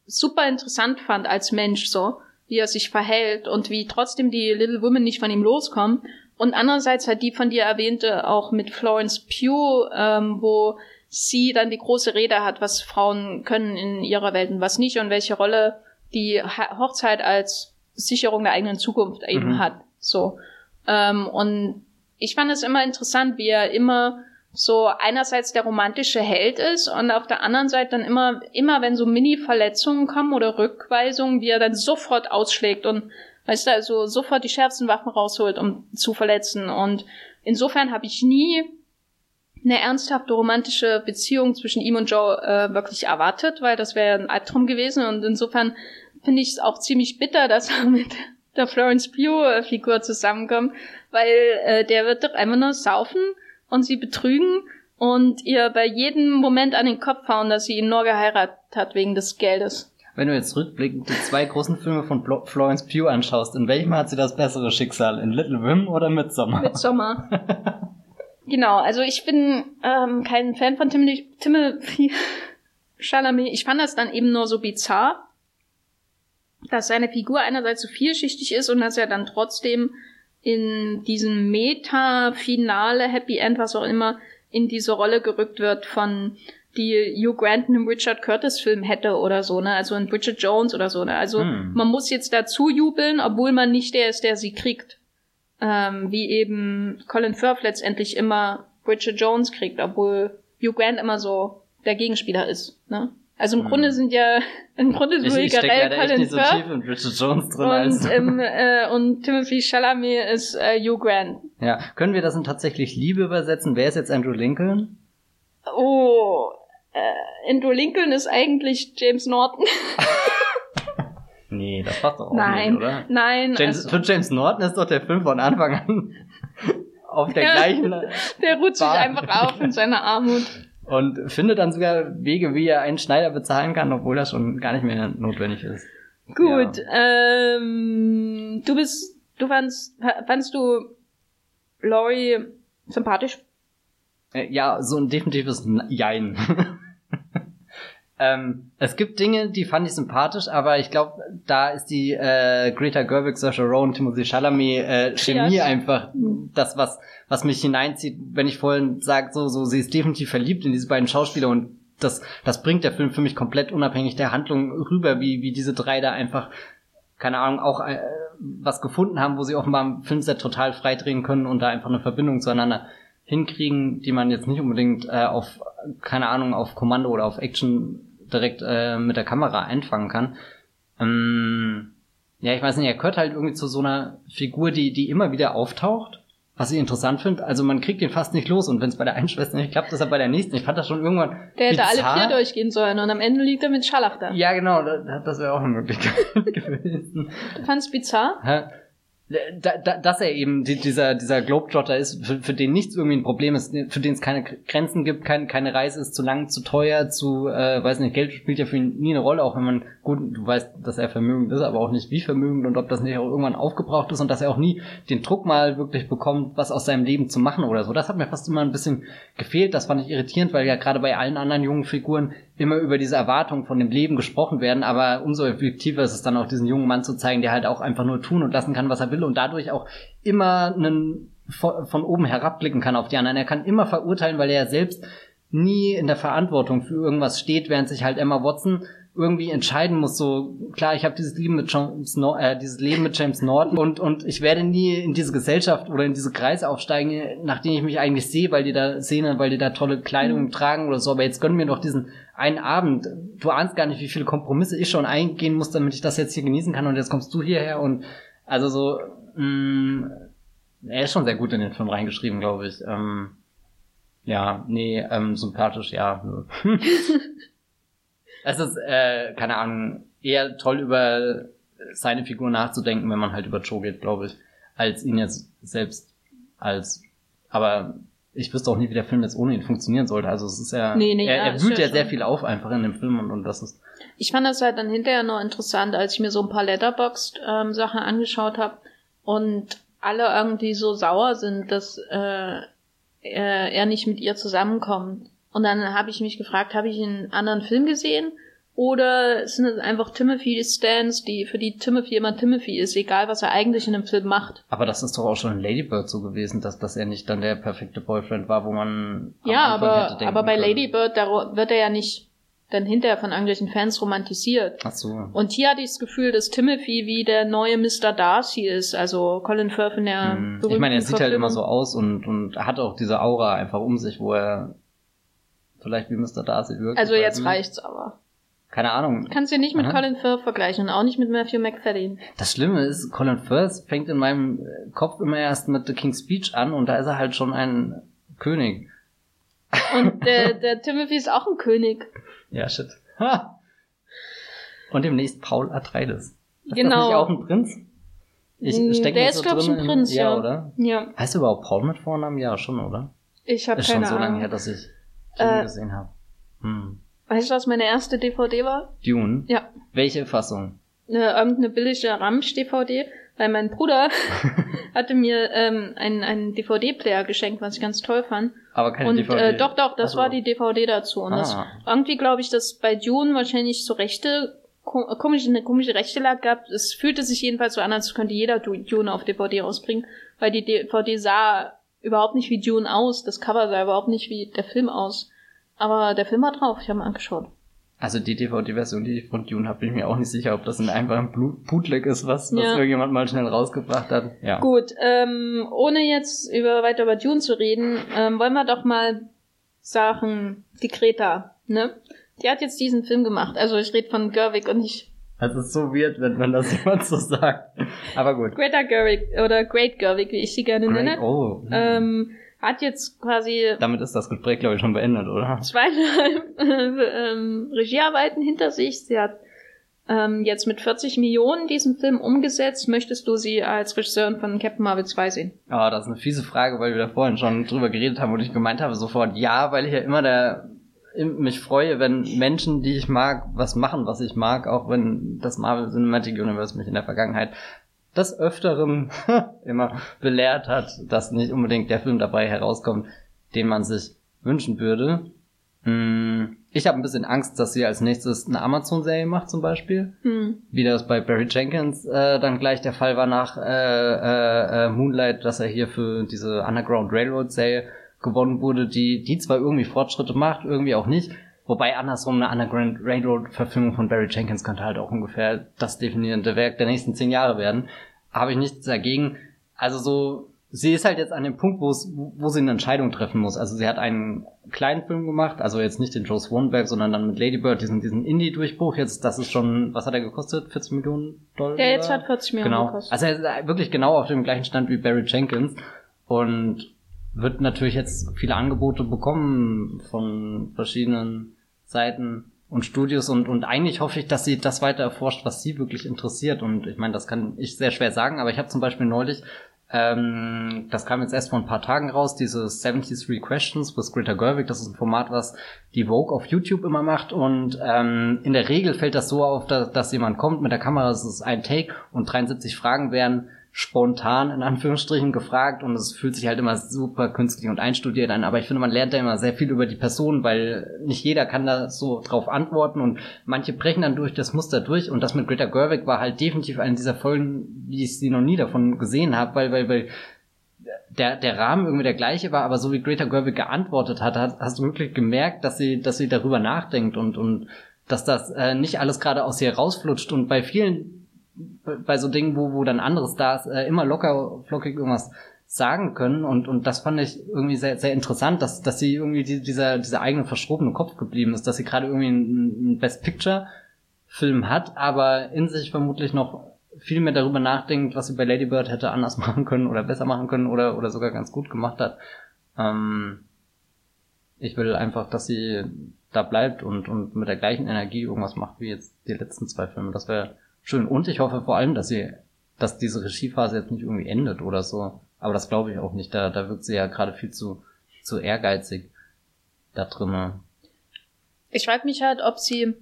super interessant fand als Mensch so, wie er sich verhält und wie trotzdem die Little Women nicht von ihm loskommen. Und andererseits halt die von dir erwähnte auch mit Florence Pugh, ähm, wo sie dann die große Rede hat, was Frauen können in ihrer Welt und was nicht und welche Rolle die Hochzeit als Sicherung der eigenen Zukunft eben Mhm. hat. So. Ähm, und ich fand es immer interessant, wie er immer so einerseits der romantische Held ist und auf der anderen Seite dann immer, immer wenn so Mini-Verletzungen kommen oder Rückweisungen, wie er dann sofort ausschlägt und weißt du, also sofort die schärfsten Waffen rausholt, um zu verletzen. Und insofern habe ich nie eine ernsthafte romantische Beziehung zwischen ihm und Joe äh, wirklich erwartet, weil das wäre ein Albtraum gewesen. Und insofern finde ich es auch ziemlich bitter, dass er mit der Florence Pugh-Figur zusammenkommt, weil äh, der wird doch einfach nur saufen und sie betrügen und ihr bei jedem Moment an den Kopf hauen, dass sie ihn nur geheiratet hat wegen des Geldes. Wenn du jetzt rückblickend die zwei großen Filme von Flo- Florence Pugh anschaust, in welchem hat sie das bessere Schicksal? In Little Women oder Midsommar? Midsommar. genau, also ich bin ähm, kein Fan von Timothy, Timothy Chalamet. Ich fand das dann eben nur so bizarr, dass seine Figur einerseits so vielschichtig ist und dass er dann trotzdem in diesem Meta-Finale, Happy End, was auch immer, in diese Rolle gerückt wird von die Hugh Grant in einem Richard Curtis Film hätte oder so, ne? Also in Bridget Jones oder so, ne? Also Hm. man muss jetzt dazu jubeln, obwohl man nicht der ist, der sie kriegt. Ähm, wie eben Colin Firth letztendlich immer Bridget Jones kriegt, obwohl Hugh Grant immer so der Gegenspieler ist, ne? Also im Hm. Grunde sind ja, im Grunde Ich, Louis Garrel Colin nicht so tief in Bridget Jones drin. und, ähm, äh, und Timothy Chalamet ist äh, Hugh Grant. ja, können wir das in tatsächlich Liebe übersetzen? Wer ist jetzt Andrew Lincoln? Oh, äh, Andrew Lincoln ist eigentlich James Norton. Nee, das passt doch auch nein, nicht, oder? nein. James, also, Für James Norton ist doch der Film von Anfang an auf der gleichen der ruht sich einfach auf in seiner Armut. Und findet dann sogar Wege, wie er einen Schneider bezahlen kann, obwohl das schon gar nicht mehr notwendig ist. Gut, ähm, du bist, du fandst, fandst du Laurie sympathisch? Äh, Ja, so ein definitives Jein. ähm, es gibt Dinge, die fand ich sympathisch, aber ich glaube, da ist die äh, Greta Gerwig, Saoirse Ronan, Timothy Chalamet äh, Chemie Yes. einfach Mhm. das, was was mich hineinzieht, wenn ich vorhin sage, so so sie ist definitiv verliebt in diese beiden Schauspieler und das das bringt der Film für mich komplett unabhängig der Handlung rüber, wie wie diese drei da einfach keine Ahnung, auch äh, was gefunden haben, wo sie offenbar im Filmset total freidrehen können und da einfach eine Verbindung zueinander hinkriegen, die man jetzt nicht unbedingt äh, auf, keine Ahnung, auf Kommando oder auf Action direkt äh, mit der Kamera einfangen kann. Ähm, ja, ich weiß nicht, er gehört halt irgendwie zu so einer Figur, die, die immer wieder auftaucht was ich interessant finde, also man kriegt den fast nicht los und wenn es bei der einen Schwester nicht klappt, ist er bei der nächsten. Ich fand das schon irgendwann. Der hätte bizarr. alle vier durchgehen sollen und am Ende liegt er mit Scharlach da. Ja, genau, das wäre auch eine Möglichkeit gewesen. Du fandest bizarr? Hä? Da, da, dass er eben die, dieser, dieser Globetrotter ist, für, für den nichts irgendwie ein Problem ist, für den es keine Grenzen gibt, kein, keine Reise ist zu lang, zu teuer, zu, äh, weiß nicht, Geld spielt ja für ihn nie eine Rolle, auch wenn man, gut, du weißt, dass er vermögend ist, aber auch nicht wie vermögend und ob das nicht auch irgendwann aufgebraucht ist und dass er auch nie den Druck mal wirklich bekommt, was aus seinem Leben zu machen oder so. Das hat mir fast immer ein bisschen gefehlt, das fand ich irritierend, weil ja gerade bei allen anderen jungen Figuren immer über diese Erwartung von dem Leben gesprochen werden, aber umso effektiver ist es dann auch, diesen jungen Mann zu zeigen, der halt auch einfach nur tun und lassen kann, was er will und dadurch auch immer einen von oben herabblicken kann auf die anderen. Er kann immer verurteilen, weil er ja selbst nie in der Verantwortung für irgendwas steht, während sich halt Emma Watson irgendwie entscheiden muss, so klar, ich habe dieses Leben mit James Nor äh, dieses Leben mit James Norton und und ich werde nie in diese Gesellschaft oder in diese Kreise aufsteigen, nachdem ich mich eigentlich sehe, weil die da sehen, weil die da tolle Kleidung mhm. tragen oder so, aber jetzt gönnen mir doch diesen einen Abend. Du ahnst gar nicht, wie viele Kompromisse ich schon eingehen muss, damit ich das jetzt hier genießen kann und jetzt kommst du hierher und also so mh, mm, er ist schon sehr gut in den Film reingeschrieben, glaube ich. Ähm, ja, nee, ähm, sympathisch, ja. es ist, äh, keine Ahnung, eher toll über seine Figur nachzudenken, wenn man halt über Joe geht, glaube ich, als ihn jetzt selbst als, aber ich wüsste auch nie, wie der Film jetzt ohne ihn funktionieren sollte. Also es ist ja, nee, nee, er, ja, er wühlt ja sehr viel auf einfach in dem Film und, und das ist. Ich fand das halt dann hinterher noch interessant, als ich mir so ein paar Letterboxd-Sachen ähm, angeschaut habe und alle irgendwie so sauer sind, dass äh, er nicht mit ihr zusammenkommt. Und dann habe ich mich gefragt, habe ich einen anderen Film gesehen? Oder sind es einfach Timothy-Stans, die, für die Timothy immer Timothy ist, egal was er eigentlich in dem Film macht. Aber das ist doch auch schon in Ladybird so gewesen, dass, dass er nicht dann der perfekte Boyfriend war, wo man. Ja, aber, aber bei können. Ladybird, da wird er ja nicht dann hinterher von irgendwelchen Fans romantisiert. Ach so. Und hier hatte ich das Gefühl, dass Timothy wie der neue Mr. Darcy ist, also Colin Firth in der hm. Ich meine, er sieht halt immer so aus und, und hat auch diese Aura einfach um sich, wo er vielleicht wie Mr. Darcy wirkt. Also jetzt reicht's aber. Keine Ahnung. Kannst du nicht mit Aha. Colin Firth vergleichen und auch nicht mit Matthew McFadden. Das Schlimme ist, Colin Firth fängt in meinem Kopf immer erst mit The King's Speech an und da ist er halt schon ein König. Und der, der Timothy ist auch ein König. Ja, shit. Ha. Und demnächst Paul Atreides. Ist genau. Nicht auch ein Prinz? Ich mm, steck Der ist, so glaube ich, ein Prinz, ja. ja. oder? Ja. Heißt er überhaupt Paul mit Vornamen? Ja, schon, oder? Ich habe keine Ahnung. Ist schon so lange her, dass ich Dune äh, gesehen habe. Hm. Weißt du, was meine erste DVD war? Dune? Ja. Welche Fassung? Eine, irgendeine billige Ramsch-DVD, weil mein Bruder hatte mir ähm, einen, einen DVD-Player geschenkt, was ich ganz toll fand. Aber keine und, DVD. Äh, doch, doch, das also. war die DVD dazu. Und ah. das, irgendwie glaube ich, dass bei Dune wahrscheinlich so rechte komische, eine komische rechte Lage gab. Es fühlte sich jedenfalls so an, als könnte jeder Dune auf DVD rausbringen, weil die DVD sah überhaupt nicht wie Dune aus. Das Cover sah überhaupt nicht wie der Film aus. Aber der Film war drauf, ich habe ihn angeschaut. Also die DVD-Version, die ich von Dune habe, bin ich mir auch nicht sicher, ob das ein einfacher Bootleg ist, was, was ja. irgendjemand mal schnell rausgebracht hat. Ja. Gut, ähm, ohne jetzt über, weiter über Dune zu reden, ähm, wollen wir doch mal sagen, die Greta, ne? Die hat jetzt diesen Film gemacht. Also ich rede von Gerwig und ich. Also es ist so weird, wenn man das jemand so sagt. Aber gut. Greta Gerwig oder Great Gerwig, wie ich sie gerne Great, nenne. Oh. Ähm, hat jetzt quasi. Damit ist das Gespräch, glaube ich, schon beendet, oder? Zweieinhalb äh, ähm, Regiearbeiten hinter sich. Sie hat ähm, jetzt mit 40 Millionen diesen Film umgesetzt. Möchtest du sie als Regisseurin von Captain Marvel 2 sehen? Ah, oh, das ist eine fiese Frage, weil wir da vorhin schon drüber geredet haben und ich gemeint habe sofort ja, weil ich ja immer der mich freue, wenn Menschen, die ich mag, was machen, was ich mag, auch wenn das Marvel Cinematic Universe mich in der Vergangenheit des Öfteren immer belehrt hat, dass nicht unbedingt der Film dabei herauskommt, den man sich wünschen würde. Hm, ich habe ein bisschen Angst, dass sie als nächstes eine Amazon-Serie macht zum Beispiel. Hm. Wie das bei Barry Jenkins äh, dann gleich der Fall war nach äh, äh, äh, Moonlight, dass er hier für diese Underground Railroad-Serie gewonnen wurde, die, die zwar irgendwie Fortschritte macht, irgendwie auch nicht, Wobei andersrum eine Underground Railroad Verfilmung von Barry Jenkins könnte halt auch ungefähr das definierende Werk der nächsten zehn Jahre werden. habe ich nichts dagegen. Also so, sie ist halt jetzt an dem Punkt, wo es, wo sie eine Entscheidung treffen muss. Also sie hat einen kleinen Film gemacht, also jetzt nicht den Joe Swanberg, sondern dann mit Lady Bird diesen, diesen Indie-Durchbruch. Jetzt, das ist schon, was hat er gekostet? 40 Millionen Dollar? Der jetzt hat 40 Millionen genau. gekostet. Also er ist wirklich genau auf dem gleichen Stand wie Barry Jenkins und wird natürlich jetzt viele Angebote bekommen von verschiedenen Seiten und Studios und, und eigentlich hoffe ich, dass sie das weiter erforscht, was sie wirklich interessiert. Und ich meine, das kann ich sehr schwer sagen, aber ich habe zum Beispiel neulich, ähm, das kam jetzt erst vor ein paar Tagen raus, diese 73 Questions with Greta Gerwig, das ist ein Format, was die Vogue auf YouTube immer macht und ähm, in der Regel fällt das so auf, dass, dass jemand kommt mit der Kamera, das ist ein Take und 73 Fragen werden spontan in Anführungsstrichen gefragt und es fühlt sich halt immer super künstlich und einstudiert an. Aber ich finde, man lernt da immer sehr viel über die Person, weil nicht jeder kann da so drauf antworten und manche brechen dann durch das Muster durch und das mit Greta Gerwig war halt definitiv eine dieser Folgen, wie ich sie noch nie davon gesehen habe, weil, weil, weil der, der Rahmen irgendwie der gleiche war, aber so wie Greta Gerwig geantwortet hat, hast du wirklich gemerkt, dass sie, dass sie darüber nachdenkt und, und dass das äh, nicht alles gerade aus ihr rausflutscht und bei vielen bei so Dingen, wo, wo dann andere Stars äh, immer locker, flockig irgendwas sagen können und, und das fand ich irgendwie sehr, sehr interessant, dass, dass sie irgendwie die, dieser, dieser eigene verschrobene Kopf geblieben ist, dass sie gerade irgendwie einen, Best Picture Film hat, aber in sich vermutlich noch viel mehr darüber nachdenkt, was sie bei Lady Bird hätte anders machen können oder besser machen können oder, oder sogar ganz gut gemacht hat. Ähm, ich will einfach, dass sie da bleibt und, und mit der gleichen Energie irgendwas macht wie jetzt die letzten zwei Filme. Das wäre schön. Und ich hoffe vor allem, dass sie, dass diese Regiephase jetzt nicht irgendwie endet oder so. Aber das glaube ich auch nicht. Da, da wirkt sie ja gerade viel zu, zu ehrgeizig da drinnen. Ich frage mich halt, ob sie,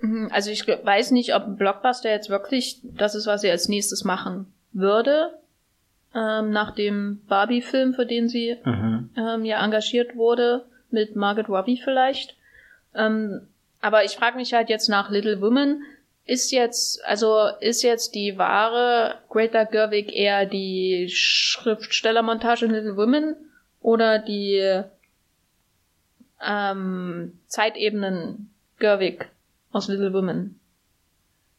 mhm, also ich weiß nicht, ob ein Blockbuster jetzt wirklich das ist, was sie als nächstes machen würde. Ähm, nach dem Barbie-Film, für den sie mhm. ähm, ja engagiert wurde, mit Margaret Robbie vielleicht. Ähm, aber ich frage mich halt jetzt nach Little Women, ist jetzt, also ist jetzt die wahre Greta Gerwig eher die Schriftstellermontage in Little Women oder die ähm, Zeitebenen Gerwig aus Little Women?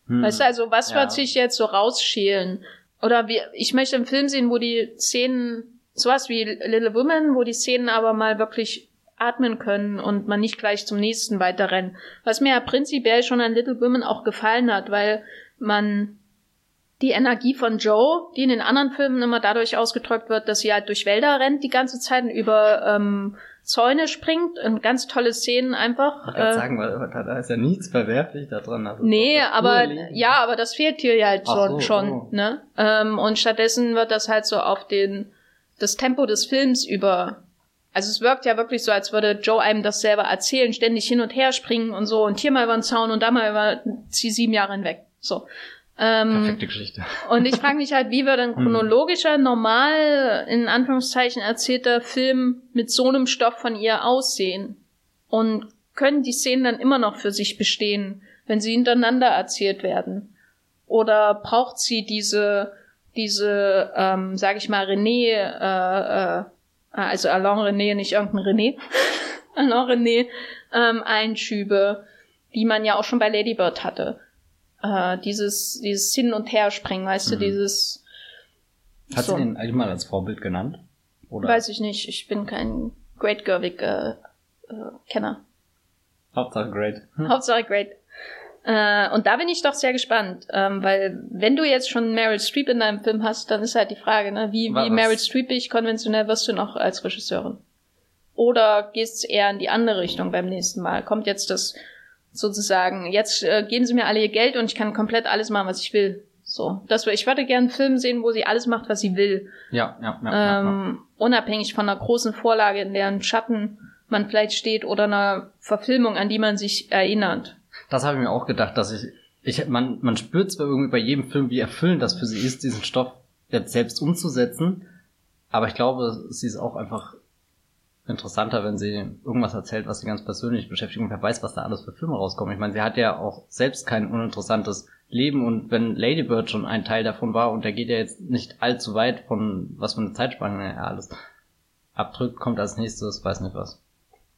Hm. Weißt du, also was ja. wird sich jetzt so rausschälen? Oder wie, ich möchte einen Film sehen, wo die Szenen, sowas wie Little Women, wo die Szenen aber mal wirklich atmen können und man nicht gleich zum nächsten weiterrennt. Was mir ja prinzipiell schon an Little Women auch gefallen hat, weil man die Energie von Joe, die in den anderen Filmen immer dadurch ausgedrückt wird, dass sie halt durch Wälder rennt die ganze Zeit und über ähm, Zäune springt und ganz tolle Szenen einfach. Ich kann äh, sagen, weil da ist ja nichts verwerflich da dran. Also nee, aber ja, aber das fehlt hier ja halt schon, so, schon oh. ne? Ähm, und stattdessen wird das halt so auf den das Tempo des Films über also es wirkt ja wirklich so, als würde Joe einem das selber erzählen, ständig hin und her springen und so und hier mal über den Zaun und da mal über sie sieben Jahre hinweg. So. Ähm, Perfekte Geschichte. Und ich frage mich halt, wie wird ein hm. chronologischer, normal, in Anführungszeichen erzählter Film mit so einem Stoff von ihr aussehen? Und können die Szenen dann immer noch für sich bestehen, wenn sie hintereinander erzählt werden? Oder braucht sie diese, diese, ähm, sag ich mal, René, äh, äh, also Alain René, nicht irgendein René, Alain René ähm, Einschübe, die man ja auch schon bei Ladybird hatte. Äh, dieses, dieses Hin- und Herspringen, weißt mhm. du, dieses. Hat so. sie den eigentlich mal als Vorbild genannt? Oder? Weiß ich nicht, ich bin kein Great Gerwig äh, äh, Kenner. Hauptsache Great. Hm. Hauptsache Great. Äh, und da bin ich doch sehr gespannt, ähm, weil wenn du jetzt schon Meryl Streep in deinem Film hast, dann ist halt die Frage, ne, wie, wie Meryl Streepig konventionell wirst du noch als Regisseurin? Oder gehst du eher in die andere Richtung beim nächsten Mal? Kommt jetzt das sozusagen, jetzt äh, geben sie mir alle ihr Geld und ich kann komplett alles machen, was ich will. So, das, ich würde gerne einen Film sehen, wo sie alles macht, was sie will. Ja, ja, ja. Ähm, ja, ja. Unabhängig von einer großen Vorlage, in deren Schatten man vielleicht steht oder einer Verfilmung, an die man sich erinnert. Das habe ich mir auch gedacht, dass ich, ich man, man spürt zwar irgendwie bei jedem Film, wie erfüllend das für sie ist, diesen Stoff jetzt selbst umzusetzen, aber ich glaube, sie ist auch einfach interessanter, wenn sie irgendwas erzählt, was sie ganz persönlich beschäftigt und wer weiß, was da alles für Filme rauskommen. Ich meine, sie hat ja auch selbst kein uninteressantes Leben und wenn Lady Bird schon ein Teil davon war und der geht ja jetzt nicht allzu weit von was für eine Zeitspanne er alles abdrückt, kommt als nächstes, weiß nicht was.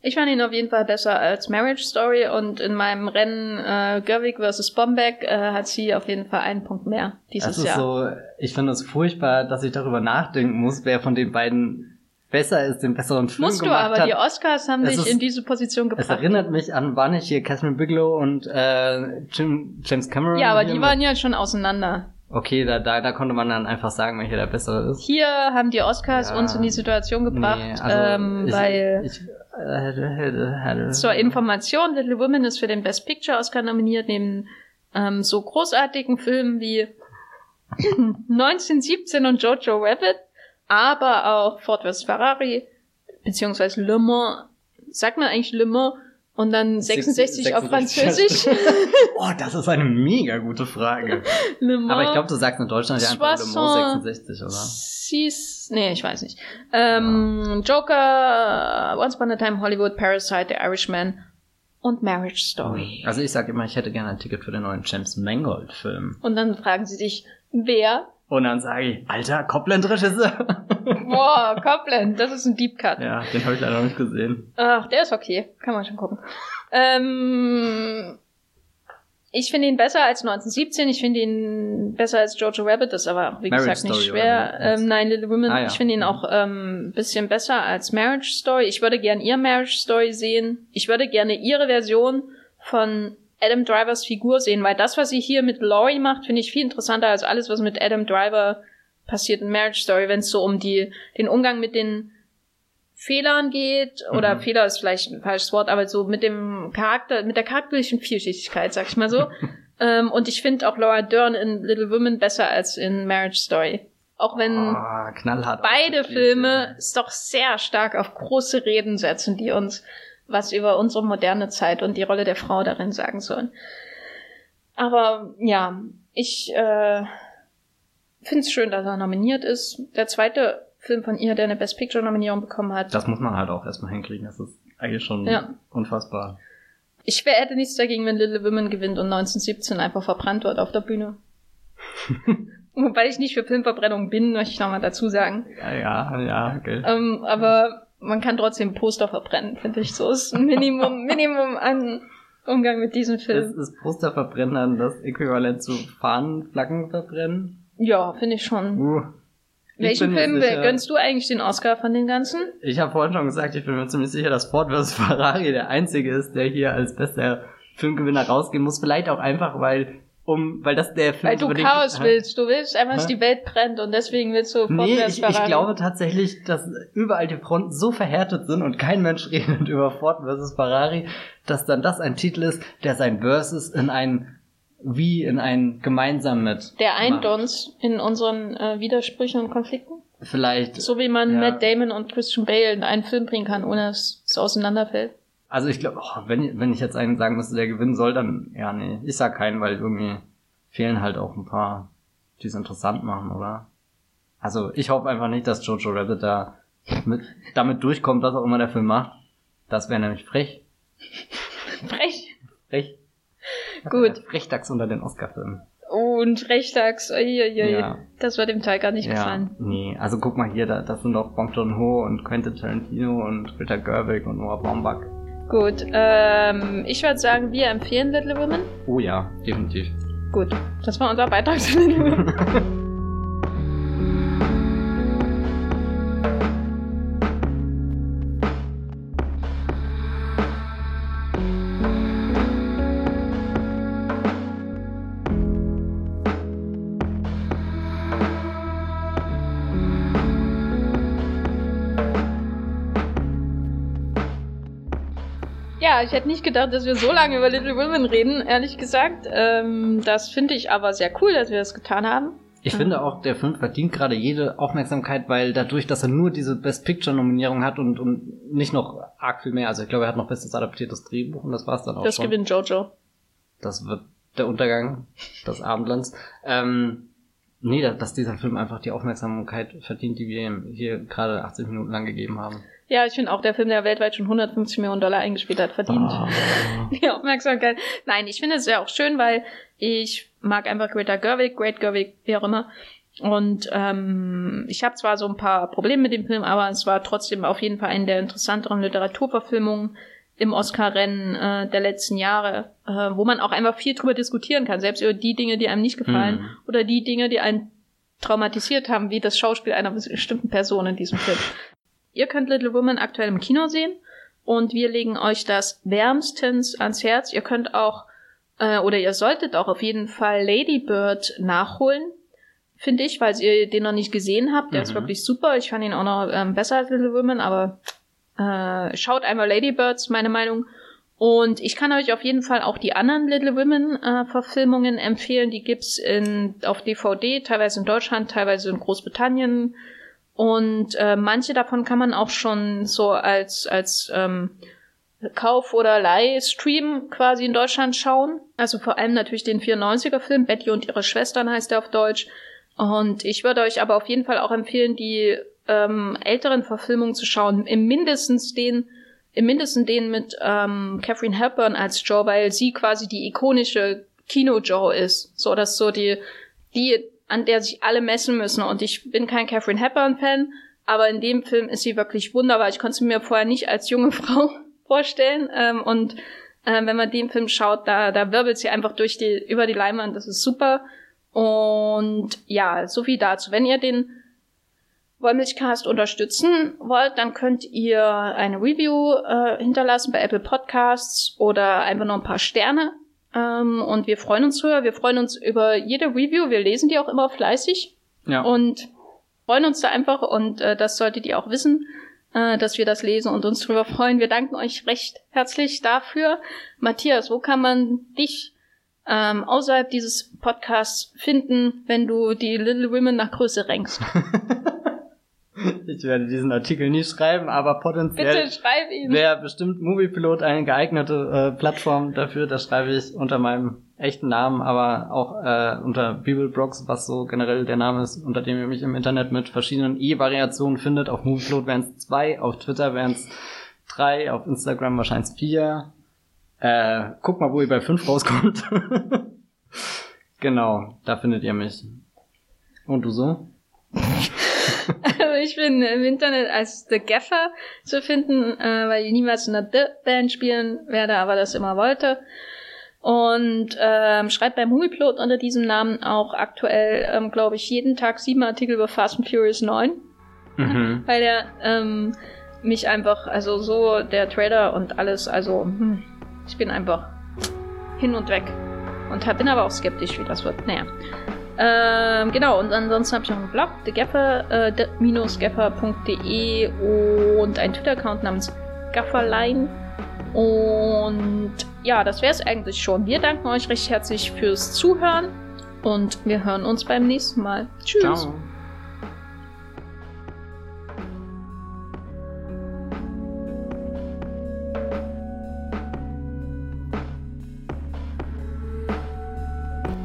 Ich fand ihn auf jeden Fall besser als Marriage Story und in meinem Rennen äh, Gerwig versus Bombeck äh, hat sie auf jeden Fall einen Punkt mehr dieses Das ist Jahr. so, ich finde es furchtbar, dass ich darüber nachdenken muss, wer von den beiden besser ist, den besseren Film Musst du gemacht aber, hat. die Oscars haben Es dich ist- in diese Position es gebracht. erinnert mich an, war nicht hier Catherine Bigelow und äh, Jim, James Cameron? ja, aber die waren ja schon auseinander. Okay, da, da, da konnte man dann einfach sagen, welcher der bessere ist. Hier haben die Oscars Ja. uns in die Situation gebracht, Nee, also ähm, ich, weil ich, zur Information, Little Women ist für den Best Picture Oscar nominiert, neben ähm, so großartigen Filmen wie 1917 und Jojo Rabbit, aber auch Ford vs. Ferrari, beziehungsweise Le Mans, sagt man eigentlich Le Mans und dann 66 auf 66. Französisch. oh, das ist eine mega gute Frage. Le Mans. Aber ich glaube, du sagst in Deutschland ja einfach Le Mans 60, 66, oder? Sis, nee, ich weiß nicht. Ähm, Joker, Once Upon a Time Hollywood, Parasite, The Irishman und Marriage Story. Also ich sag immer, ich hätte gerne ein Ticket für den neuen James Mangold Film. Und dann fragen sie sich, wer? Und dann sage ich, alter, Copland-Regisseur. Boah, Copland, das ist ein Deep Cut. ja, den habe ich leider noch nicht gesehen. Ach, der ist okay. Kann man schon gucken. Ähm, ich finde ihn besser als 1917. Ich finde ihn besser als Jojo Rabbit. Das ist aber, wie Marriage gesagt, nicht Story, schwer. Ähm, nein, Little Women. Ah, ja. Ich finde ihn auch ähm, ein bisschen besser als Marriage Story. Ich würde gern ihr Marriage Story sehen. Ich würde gerne ihre Version von Adam Drivers Figur sehen, weil das, was sie hier mit Laurie macht, finde ich viel interessanter als alles, was mit Adam Driver passiert in Marriage Story, wenn es so um die, den Umgang mit den Fehlern geht, oder Mhm. Fehler ist vielleicht ein falsches Wort, aber so mit dem Charakter, mit der charakterlichen Vielschichtigkeit, sag ich mal so. ähm, und ich finde auch Laura Dern in Little Women besser als in Marriage Story. Auch wenn knallhart. beide Filme es doch sehr stark auf große Reden setzen, die uns was über unsere moderne Zeit und die Rolle der Frau darin sagen sollen. Aber ja, ich äh, finde es schön, dass er nominiert ist. Der zweite Film von ihr, der eine Best Picture Nominierung bekommen hat. Das muss man halt auch erstmal hinkriegen. Das ist eigentlich schon Ja. unfassbar. Ich wär, hätte nichts dagegen, wenn Little Women gewinnt und 1917 einfach verbrannt wird auf der Bühne. Wobei ich nicht für Filmverbrennung bin, möchte ich nochmal dazu sagen. Ja, ja, ja, okay. Ähm, aber man kann trotzdem Poster verbrennen, finde ich. So ist ein Minimum, Minimum an Umgang mit diesem Ist, Film. ist Posterverbrennen dann das Äquivalent zu Fahnenflaggen verbrennen? Ja, finde ich schon. Uh, ich Welchen Film gönnst du eigentlich den Oscar von den ganzen? Ich habe vorhin schon gesagt, ich bin mir ziemlich sicher, dass Ford vs. Ferrari der einzige ist, der hier als bester Filmgewinner rausgehen muss. Vielleicht auch einfach, weil um, weil das der Film Weil du den- Chaos willst. Du willst einfach, dass die Welt brennt und deswegen willst du Ford Nee, ich, ich glaube tatsächlich, dass überall die Fronten so verhärtet sind und kein Mensch redet über Ford vs. Ferrari, dass dann das ein Titel ist, der sein Versus in ein wie in ein gemeinsam mit Der eint macht. uns in unseren äh, Widersprüchen und Konflikten. Vielleicht So wie man Ja. Matt Damon und Christian Bale in einen Film bringen kann, ohne dass es auseinanderfällt. Also ich glaube, oh, wenn, wenn ich jetzt einen sagen müsste, der gewinnen soll, dann ja, nee. Ich sag keinen, weil irgendwie fehlen halt auch ein paar, die es interessant machen, oder? Also ich hoffe einfach nicht, dass Jojo Rabbit da mit, damit durchkommt, was auch immer der Film macht. Das wäre nämlich frech. Frech. Frech. Gut. Frechdachs unter den Oscar-Filmen. Und Rechtags, uiuiui. Ja. Das wird dem Teil gar nicht Ja, gefallen. nee. Also guck mal hier, da, das sind doch Bong Joon-ho und Quentin Tarantino und Greta Gerwig und Noah Baumbach. Gut, ähm, ich würde sagen, wir empfehlen Little Women. Oh ja, definitiv. Gut, das war unser Beitrag zu Little Women. Ja, ich hätte nicht gedacht, dass wir so lange über Little Women reden, ehrlich gesagt. Ähm, das finde ich aber sehr cool, dass wir das getan haben. Ich finde auch, der Film verdient gerade jede Aufmerksamkeit, weil dadurch, dass er nur diese Best Picture Nominierung hat und, und nicht noch arg viel mehr, also ich glaube, er hat noch bestes adaptiertes Drehbuch und das war's dann auch Das schon. gewinnt Jojo. Das wird der Untergang des Abendlands. Ähm, nee, da- dass dieser Film einfach die Aufmerksamkeit verdient, die wir ihm hier gerade 80 Minuten lang gegeben haben. Ja, ich finde auch, der Film, der weltweit schon 150 Millionen Dollar eingespielt hat, verdient Ah. die Aufmerksamkeit. Nein, ich finde es ja auch schön, weil ich mag einfach Greta Gerwig, Great Gerwig, wie auch immer. Und ähm, ich habe zwar so ein paar Probleme mit dem Film, aber es war trotzdem auf jeden Fall eine der interessanteren Literaturverfilmungen im Oscar-Rennen äh, der letzten Jahre, äh, wo man auch einfach viel drüber diskutieren kann, selbst über die Dinge, die einem nicht gefallen mhm. oder die Dinge, die einen traumatisiert haben, wie das Schauspiel einer bestimmten Person in diesem Film. Ihr könnt Little Women aktuell im Kino sehen und wir legen euch das wärmstens ans Herz. Ihr könnt auch äh, oder ihr solltet auch auf jeden Fall Lady Bird nachholen finde ich, weil ihr den noch nicht gesehen habt. Der mhm. ist wirklich super. Ich fand ihn auch noch ähm, besser als Little Women, aber äh, schaut einmal Ladybirds, meine Meinung. Und ich kann euch auf jeden Fall auch die anderen Little Women äh, Verfilmungen empfehlen. Die gibt's in, auf DVD, teilweise in Deutschland, teilweise in Großbritannien. Und äh, manche davon kann man auch schon so als, als ähm, Kauf- oder Leihstream quasi in Deutschland schauen. Also vor allem natürlich den 94er Film, Betty und ihre Schwestern heißt er auf Deutsch. Und ich würde euch aber auf jeden Fall auch empfehlen, die ähm, älteren Verfilmungen zu schauen. Im mindestens den, im mindesten den mit ähm, Catherine Hepburn als Joe, weil sie quasi die ikonische Kino-Joe ist. So, dass so die, die, an der sich alle messen müssen. Und ich bin kein Catherine Hepburn-Fan, aber in dem Film ist sie wirklich wunderbar. Ich konnte sie mir vorher nicht als junge Frau vorstellen. Ähm, und äh, wenn man den Film schaut, da, da wirbelt sie einfach durch die, über die Leinwand. Das ist super. Und ja, so viel dazu. Wenn ihr den Wollmilchcast unterstützen wollt, dann könnt ihr eine Review äh, hinterlassen bei Apple Podcasts oder einfach nur ein paar Sterne. Ähm, und wir freuen uns drüber. Wir freuen uns über jede Review. Wir lesen die auch immer fleißig. Ja. Und freuen uns da einfach. Und äh, das solltet ihr auch wissen, äh, dass wir das lesen und uns drüber freuen. Wir danken euch recht herzlich dafür. Matthias, wo kann man dich ähm, außerhalb dieses Podcasts finden, wenn du die Little Women nach Größe rankst? ich werde diesen Artikel nie schreiben, aber potenziell wäre bestimmt Moviepilot eine geeignete äh, Plattform dafür. Da schreibe ich unter meinem echten Namen, aber auch äh, unter Bibelbrox, was so generell der Name ist, unter dem ihr mich im Internet mit verschiedenen E-Variationen findet. Auf Moviepilot wären es zwei, auf Twitter wären es drei, auf Instagram wahrscheinlich vier, äh, guck mal, wo ihr bei 5 rauskommt. genau, da findet ihr mich. Und du so? ich bin im Internet als The Gaffer zu finden, äh, weil ich niemals in einer The-Band spielen werde, aber das immer wollte. Und ähm, schreibt beim Movieplot unter diesem Namen auch aktuell, ähm, glaube ich, jeden Tag sieben Artikel über Fast and Furious 9. Mhm. weil er ähm, mich einfach, also so der Trailer und alles, also hm, ich bin einfach hin und weg. Und bin aber auch skeptisch, wie das wird. Naja. Ähm, genau, und ansonsten habe ich noch einen Blog, thegaffer, äh, und einen Twitter-Account namens Gafferline. Und ja, das wäre es eigentlich schon. Wir danken euch recht herzlich fürs Zuhören und wir hören uns beim nächsten Mal. Tschüss. Ciao.